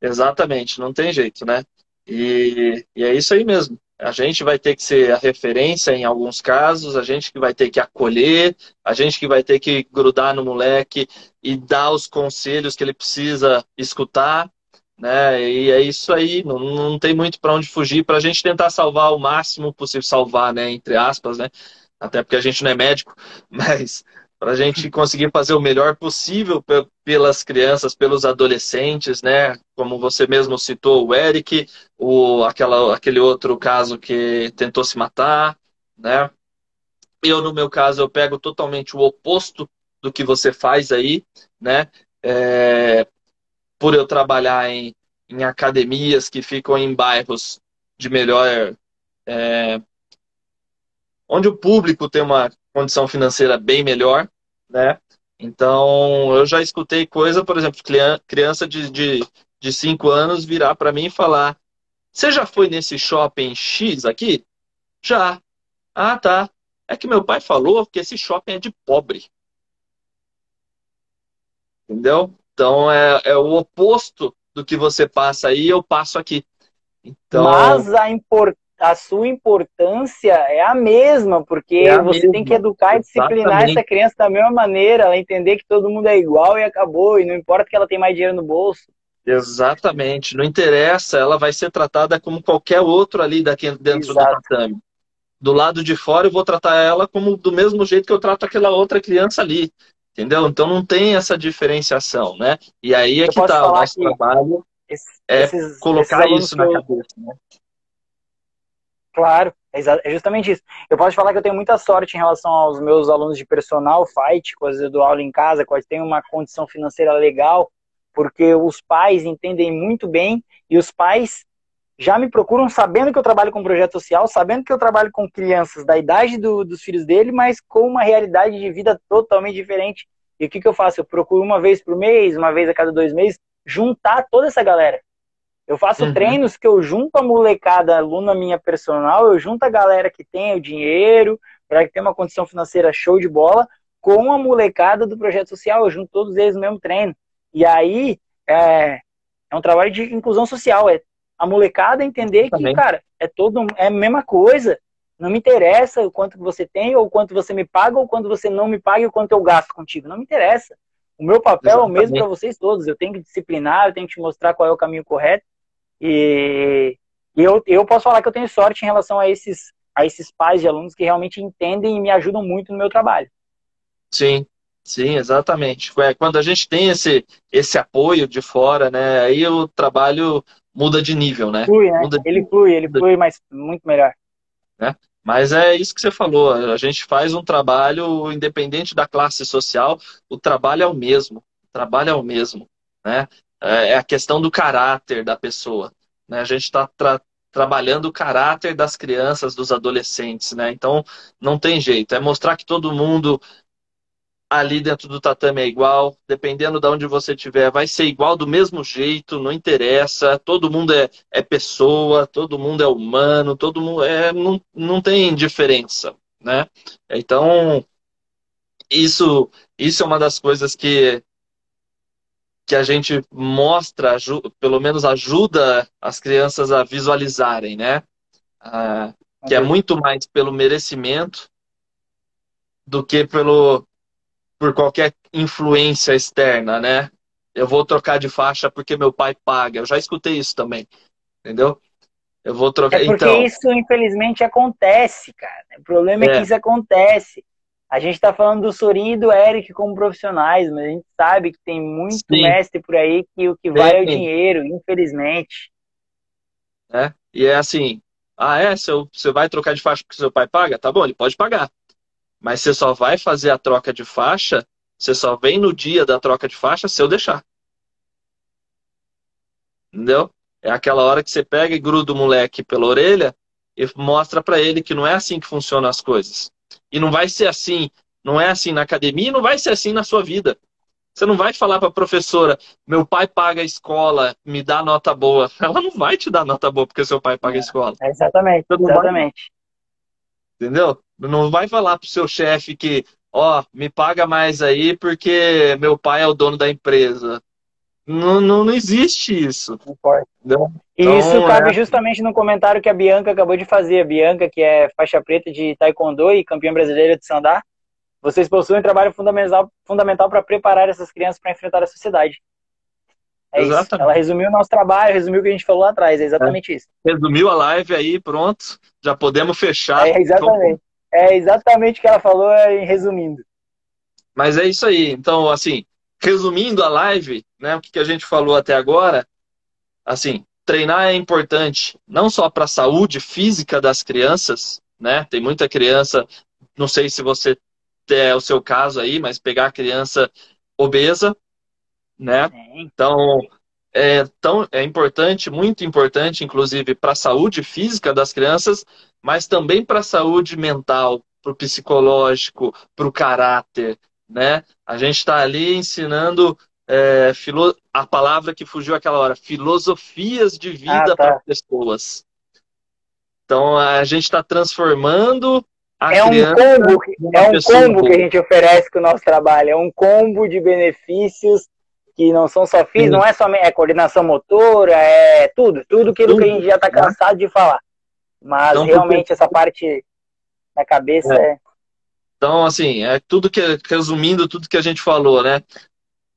Exatamente, não tem jeito, né? E, e, é isso aí mesmo. A gente vai ter que ser a referência em alguns casos, a gente que vai ter que acolher, a gente que vai ter que grudar no moleque e dar os conselhos que ele precisa escutar, né? E é isso aí, não, não tem muito para onde fugir para a gente tentar salvar o máximo possível, salvar, né? Entre aspas, né? Até porque a gente não é médico, mas para a gente conseguir fazer o melhor possível pelas crianças, pelos adolescentes, né? Como você mesmo citou, o Eric, o, aquela, aquele outro caso que tentou se matar, né? Eu, no meu caso, eu pego totalmente o oposto do que você faz aí, né? É, por eu trabalhar em, em academias que ficam em bairros de melhor. É, onde o público tem uma condição financeira bem melhor, né? Então, eu já escutei coisa, por exemplo, criança de, de, de cinco anos virar para mim e falar: Você já foi nesse shopping X aqui? Já. Ah, tá. É que meu pai falou que esse shopping é de pobre. Entendeu? Então, é, é o oposto do que você passa aí, eu passo aqui. Então... Mas a a sua importância é a mesma, porque é você mesma. tem que educar e disciplinar Exatamente. essa criança da mesma maneira, ela entender que todo mundo é igual e acabou, e não importa que ela tenha mais dinheiro no bolso. Exatamente, não interessa, ela vai ser tratada como qualquer outro ali daqui dentro Exato. do tatame. Do lado de fora eu vou tratar ela como do mesmo jeito que eu trato aquela outra criança ali. Entendeu? Então não tem essa diferenciação, né? E aí é eu que tá o nosso trabalho é colocar esses isso na cabeça, né? Claro, é justamente isso. Eu posso falar que eu tenho muita sorte em relação aos meus alunos de personal, fight, coisas eu dou aula em casa, quais têm uma condição financeira legal, porque os pais entendem muito bem e os pais já me procuram sabendo que eu trabalho com projeto social, sabendo que eu trabalho com crianças da idade do, dos filhos dele, mas com uma realidade de vida totalmente diferente. E o que, que eu faço? Eu procuro uma vez por mês, uma vez a cada dois meses, juntar toda essa galera. Eu faço uhum. treinos que eu junto a molecada, aluna minha personal, eu junto a galera que tem o dinheiro, para que tenha uma condição financeira show de bola, com a molecada do projeto social, eu junto todos eles no mesmo treino. E aí é, é um trabalho de inclusão social, é a molecada entender Também. que, cara, é todo é a mesma coisa. Não me interessa o quanto você tem, ou o quanto você me paga, ou quanto você não me paga, ou o quanto eu gasto contigo. Não me interessa. O meu papel Exatamente. é o mesmo para vocês todos. Eu tenho que disciplinar, eu tenho que te mostrar qual é o caminho correto. E, e eu, eu posso falar que eu tenho sorte em relação a esses, a esses pais de alunos que realmente entendem e me ajudam muito no meu trabalho. Sim, sim, exatamente. É, quando a gente tem esse, esse apoio de fora, né, aí o trabalho muda de nível, né? Flui, né? Muda ele flui, ele flui, mas muito melhor. Né? Mas é isso que você falou, a gente faz um trabalho, independente da classe social, o trabalho é o mesmo, o trabalho é o mesmo, né? É, é a questão do caráter da pessoa. Né? A gente está tra trabalhando o caráter das crianças, dos adolescentes, né? Então, não tem jeito. É mostrar que todo mundo ali dentro do tatame é igual, dependendo de onde você estiver, vai ser igual do mesmo jeito, não interessa, todo mundo é, é pessoa, todo mundo é humano, todo mundo é, não, não tem diferença, né? Então, isso, isso é uma das coisas que que a gente mostra, pelo menos ajuda as crianças a visualizarem, né? Ah, que é muito mais pelo merecimento do que pelo por qualquer influência externa, né? Eu vou trocar de faixa porque meu pai paga. Eu já escutei isso também, entendeu? Eu vou trocar. É porque então... isso infelizmente acontece, cara. O problema é, é que isso acontece. A gente está falando do Sorin e do Eric como profissionais, mas a gente sabe que tem muito Sim. mestre por aí que o que vai é o dinheiro, infelizmente. É, e é assim, ah, é? Seu, você vai trocar de faixa porque seu pai paga? Tá bom, ele pode pagar. Mas você só vai fazer a troca de faixa, você só vem no dia da troca de faixa se eu deixar. Entendeu? É aquela hora que você pega e gruda o moleque pela orelha e mostra para ele que não é assim que funcionam as coisas. E não vai ser assim, não é assim na academia e não vai ser assim na sua vida. Você não vai falar para a professora, meu pai paga a escola, me dá nota boa. Ela não vai te dar nota boa porque seu pai paga a escola. É, exatamente, exatamente. Vai... Entendeu? Não vai falar pro seu chefe que, ó, me paga mais aí porque meu pai é o dono da empresa. Não, não, não existe isso. Não E então, isso cabe é... justamente no comentário que a Bianca acabou de fazer. A Bianca, que é faixa preta de Taekwondo e campeã brasileira de Sandá, vocês possuem um trabalho fundamental, fundamental para preparar essas crianças para enfrentar a sociedade. É exatamente. isso. Ela resumiu o nosso trabalho, resumiu o que a gente falou lá atrás. É exatamente é. isso. Resumiu a live aí, pronto. Já podemos fechar. É exatamente. É exatamente o que ela falou, resumindo. Mas é isso aí. Então, assim, resumindo a live, né, o que a gente falou até agora, assim, treinar é importante não só para a saúde física das crianças, né? Tem muita criança, não sei se você é o seu caso aí, mas pegar a criança obesa, né? Então, é, tão, é importante, muito importante, inclusive, para a saúde física das crianças, mas também para a saúde mental, para o psicológico, para o caráter, né? A gente está ali ensinando é, filo... a palavra que fugiu aquela hora, filosofias de vida ah, tá. para pessoas. Então, a gente está transformando é um combo, é um combo que a gente oferece com o nosso trabalho, é um combo de benefícios que não são só físicos, não é só é coordenação motora, é tudo, tudo aquilo tudo, que a gente já está né? cansado de falar. Mas então, realmente porque... essa parte da cabeça é. é. Então, assim, é tudo que, resumindo tudo que a gente falou, né?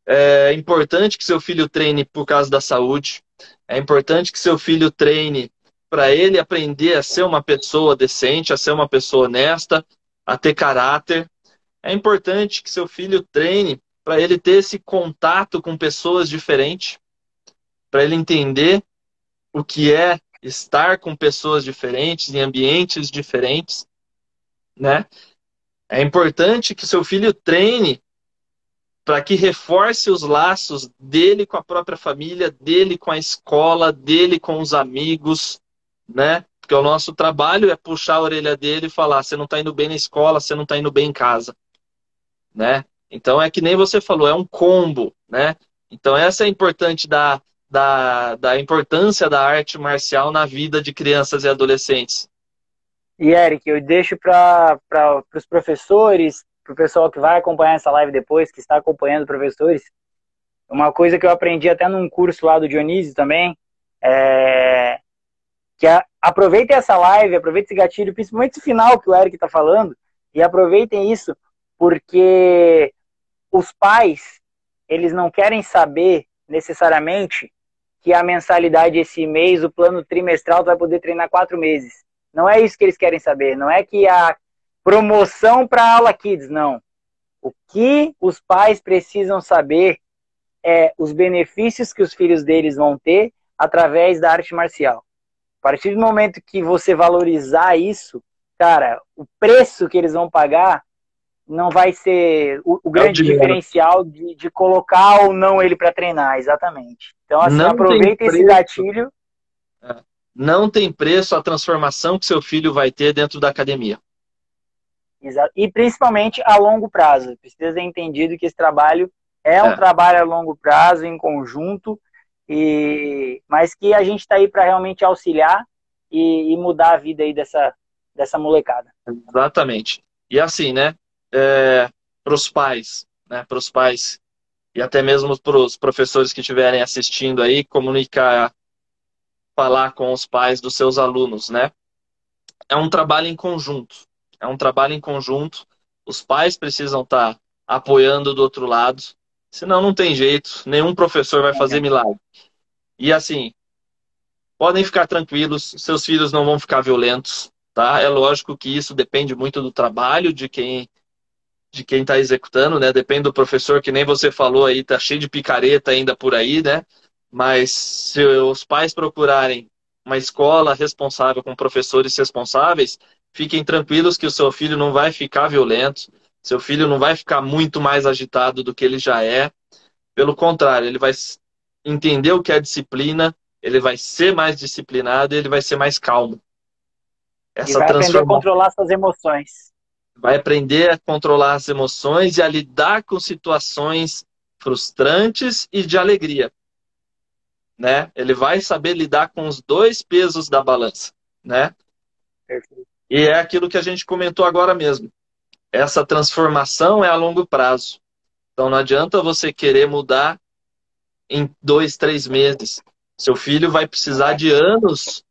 É importante que seu filho treine por causa da saúde. É importante que seu filho treine para ele aprender a ser uma pessoa decente, a ser uma pessoa honesta, a ter caráter. É importante que seu filho treine para ele ter esse contato com pessoas diferentes, para ele entender o que é estar com pessoas diferentes, em ambientes diferentes, né? É importante que seu filho treine para que reforce os laços dele com a própria família, dele com a escola, dele com os amigos, né? Porque o nosso trabalho é puxar a orelha dele e falar: você não está indo bem na escola, você não está indo bem em casa, né? Então é que nem você falou, é um combo, né? Então essa é importante da, da, da importância da arte marcial na vida de crianças e adolescentes. E Eric, eu deixo para os professores, para o pessoal que vai acompanhar essa live depois, que está acompanhando professores, uma coisa que eu aprendi até num curso lá do Dionísio também, é, que a, aproveitem essa live, aproveitem esse gatilho, principalmente esse final que o Eric está falando, e aproveitem isso, porque os pais, eles não querem saber necessariamente que a mensalidade esse mês, o plano trimestral, vai poder treinar quatro meses. Não é isso que eles querem saber. Não é que a promoção para aula kids, não. O que os pais precisam saber é os benefícios que os filhos deles vão ter através da arte marcial. A partir do momento que você valorizar isso, cara, o preço que eles vão pagar não vai ser o, o é grande o diferencial de, de, colocar ou não ele para treinar, exatamente. Então, assim, não aproveita esse gatilho. É. Não tem preço a transformação que seu filho vai ter dentro da academia. Exato. E principalmente a longo prazo. Precisa ser entendido que esse trabalho é, é. um trabalho a longo prazo, em conjunto, e, mas que a gente está aí para realmente auxiliar e, e, mudar a vida aí dessa, dessa molecada. Exatamente. E assim, né? É, para os pais, né? Para os pais e até mesmo para os professores que estiverem assistindo aí, comunicar, falar com os pais dos seus alunos, né? É um trabalho em conjunto. É um trabalho em conjunto. Os pais precisam estar tá apoiando do outro lado. Senão não tem jeito, nenhum professor vai fazer milagre. E assim, podem ficar tranquilos, seus filhos não vão ficar violentos, tá? É lógico que isso depende muito do trabalho de quem de quem está executando, né? Depende do professor, que nem você falou aí, tá cheio de picareta ainda por aí, né? Mas se os pais procurarem uma escola responsável com professores responsáveis, fiquem tranquilos que o seu filho não vai ficar violento, seu filho não vai ficar muito mais agitado do que ele já é. Pelo contrário, ele vai entender o que é disciplina, ele vai ser mais disciplinado e ele vai ser mais calmo. Essa e vai aprender a controlar suas emoções. Vai aprender a controlar as emoções e a lidar com situações frustrantes e de alegria. Né? Ele vai saber lidar com os dois pesos da balança, né? Perfeito. E é aquilo que a gente comentou agora mesmo essa transformação é a longo prazo. Então não adianta você querer mudar em dois, três meses. Seu filho vai precisar de anos,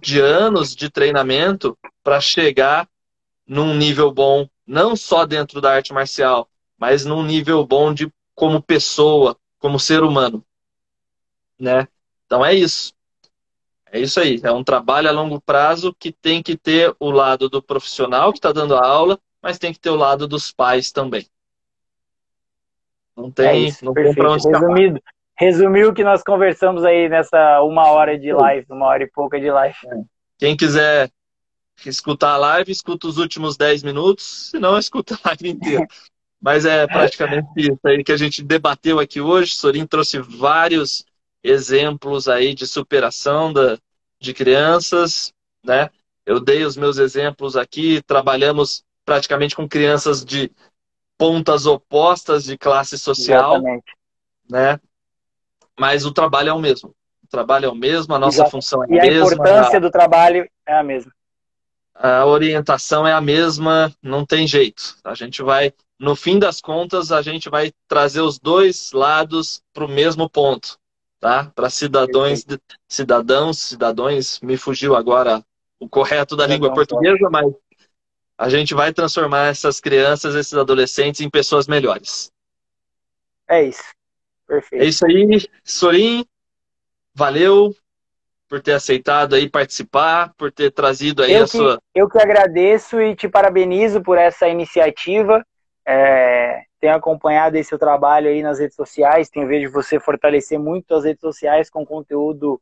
de anos de treinamento para chegar num nível bom, não só dentro da arte marcial, mas num nível bom de como pessoa, como ser humano, né? Então é isso. É isso aí. É um trabalho a longo prazo que tem que ter o lado do profissional que está dando a aula, mas tem que ter o lado dos pais também. Não tem, é isso, não perfeito. tem onde Resumido, resumiu o que nós conversamos aí nessa uma hora de live, uma hora e pouca de live. É. Quem quiser escutar a live, escuta os últimos 10 minutos, se não, escuta a live inteira. Mas é praticamente isso aí que a gente debateu aqui hoje. Sorin trouxe vários exemplos aí de superação da, de crianças, né? Eu dei os meus exemplos aqui, trabalhamos praticamente com crianças de pontas opostas de classe social, Exatamente. né? Mas o trabalho é o mesmo. O trabalho é o mesmo, a nossa Exato. função é a mesma. E a importância a... do trabalho é a mesma. A orientação é a mesma, não tem jeito. A gente vai, no fim das contas, a gente vai trazer os dois lados para o mesmo ponto, tá? Para cidadãos, cidadãos, cidadãos, me fugiu agora o correto da língua portuguesa, mas a gente vai transformar essas crianças, esses adolescentes em pessoas melhores. É isso. Perfeito. É isso aí, Sorin. Valeu por ter aceitado aí participar, por ter trazido aí eu a que, sua. Eu que agradeço e te parabenizo por essa iniciativa. É, tenho acompanhado esse seu trabalho aí nas redes sociais, tenho visto você fortalecer muito as redes sociais com conteúdo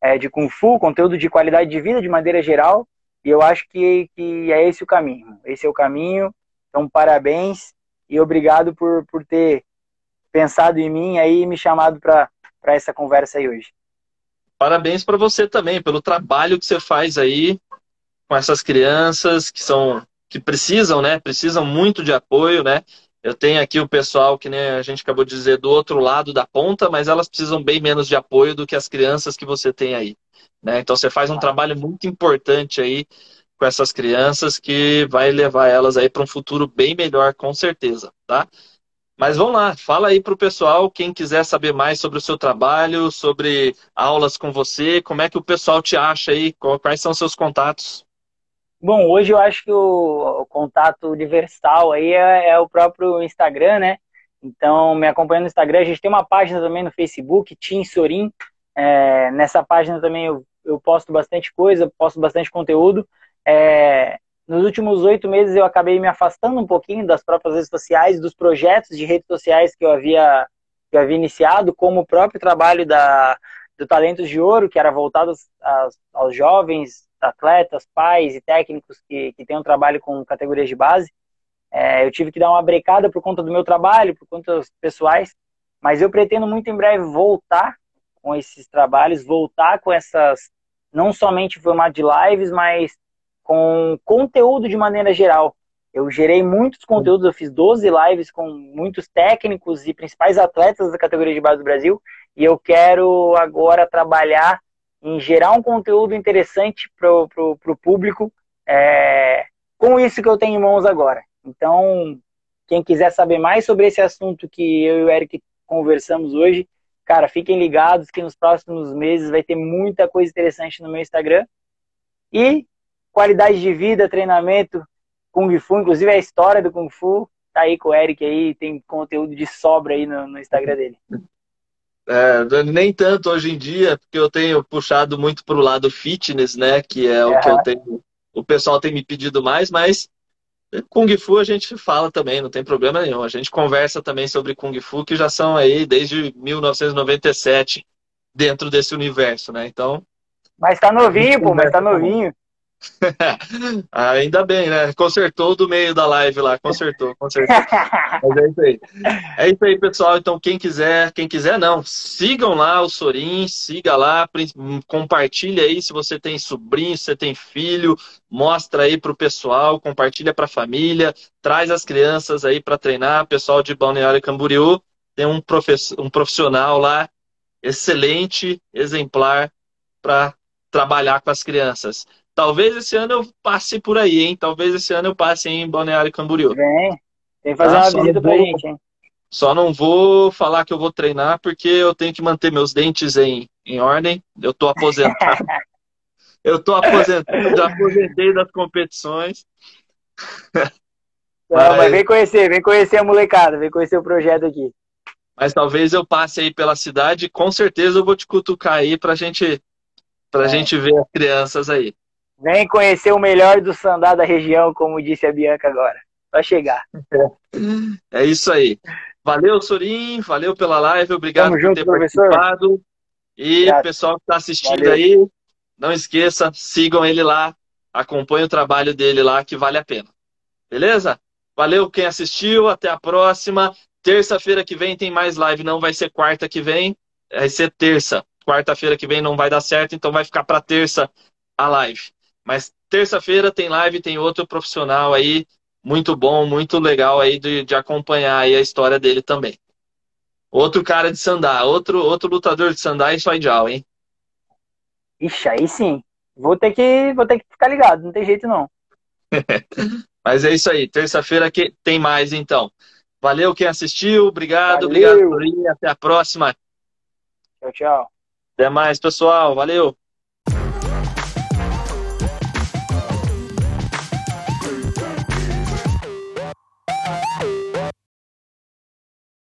é, de Kung Fu, conteúdo de qualidade de vida de maneira geral. E eu acho que, que é esse o caminho. Esse é o caminho. Então, parabéns e obrigado por, por ter pensado em mim aí e me chamado para essa conversa aí hoje. Parabéns para você também pelo trabalho que você faz aí com essas crianças que são que precisam, né? Precisam muito de apoio, né? Eu tenho aqui o pessoal que né, a gente acabou de dizer do outro lado da ponta, mas elas precisam bem menos de apoio do que as crianças que você tem aí. Né? Então você faz um trabalho muito importante aí com essas crianças que vai levar elas aí para um futuro bem melhor, com certeza, tá? Mas vamos lá, fala aí para o pessoal, quem quiser saber mais sobre o seu trabalho, sobre aulas com você, como é que o pessoal te acha aí, quais são seus contatos? Bom, hoje eu acho que o, o contato universal aí é, é, o próprio Instagram, né? Então, me acompanha no Instagram. A gente tem uma página também no Facebook, Tim Sorin. É, nessa página também eu, eu posto bastante coisa, posto bastante conteúdo. É, nos últimos oito meses eu acabei me afastando um pouquinho das próprias redes sociais, dos projetos de redes sociais que eu havia, que eu havia iniciado, como o próprio trabalho da, do Talentos de Ouro, que era voltado aos, aos jovens, atletas, pais e técnicos que, que têm um trabalho com categorias de base. É, eu tive que dar uma brecada por conta do meu trabalho, por contas pessoais, mas eu pretendo muito em breve voltar com esses trabalhos, voltar com essas, não somente em formato de lives, mas com conteúdo de maneira geral. Eu gerei muitos conteúdos, eu fiz 12 lives com muitos técnicos e principais atletas da categoria de base do Brasil, e eu quero agora trabalhar em gerar um conteúdo interessante para o público é, com isso que eu tenho em mãos agora. Então, quem quiser saber mais sobre esse assunto que eu e o Eric conversamos hoje, cara, fiquem ligados que nos próximos meses vai ter muita coisa interessante no meu Instagram. E qualidade de vida, treinamento, Kung Fu, inclusive a história do Kung Fu, tá aí com o Eric aí, tem conteúdo de sobra aí no, no Instagram dele. É, nem tanto hoje em dia, porque eu tenho puxado muito para o lado fitness, né? Que é o que eu tenho. O pessoal tem me pedido mais, mas Kung Fu a gente fala também, não tem problema nenhum. A gente conversa também sobre Kung Fu, que já são aí desde 1997 dentro desse universo, né? Então. Mas tá novinho, pô, mas tá novinho. Ainda bem, né? Consertou do meio da live lá, consertou, consertou. Mas é isso aí. É isso aí, pessoal. Então, quem quiser, quem quiser não, sigam lá o Sorin, siga lá, compartilha aí se você tem sobrinho, se você tem filho, mostra aí pro pessoal, compartilha pra família, traz as crianças aí para treinar. Pessoal de Balneário Camboriú tem um, um profissional lá excelente, exemplar para trabalhar com as crianças. Talvez esse ano eu passe por aí, hein? Talvez esse ano eu passe em Balneário Camboriú. Vem, tem que fazer tá, uma visita pra gente, hein? Só não vou falar que eu vou treinar porque eu tenho que manter meus dentes em, em ordem. Eu tô aposentado. eu tô aposentado, já aposentei das competições. Não, mas... mas vem conhecer, vem conhecer a molecada, vem conhecer o projeto aqui. Mas talvez eu passe aí pela cidade com certeza eu vou te cutucar aí pra gente, pra é. gente ver as crianças aí. Vem conhecer o melhor do sandá da região, como disse a Bianca agora. Vai chegar. É isso aí. Valeu, Sorim. Valeu pela live. Obrigado Tamo por junto, ter professor. participado. E Obrigado. pessoal que está assistindo Valeu. aí, não esqueça, sigam ele lá. Acompanhe o trabalho dele lá, que vale a pena. Beleza? Valeu quem assistiu. Até a próxima. Terça-feira que vem tem mais live. Não vai ser quarta que vem, vai ser terça. Quarta-feira que vem não vai dar certo, então vai ficar para terça a live. Mas terça-feira tem live, tem outro profissional aí muito bom, muito legal aí de, de acompanhar aí a história dele também. Outro cara de sandá, outro, outro lutador de sandá e Soijal, hein? Ixi, aí sim. Vou ter que, vou ter que ficar ligado, não tem jeito não. Mas é isso aí, terça-feira que tem mais então. Valeu quem assistiu, obrigado, Valeu. obrigado por ir, até a próxima. Tchau, tchau. Até mais, pessoal, valeu.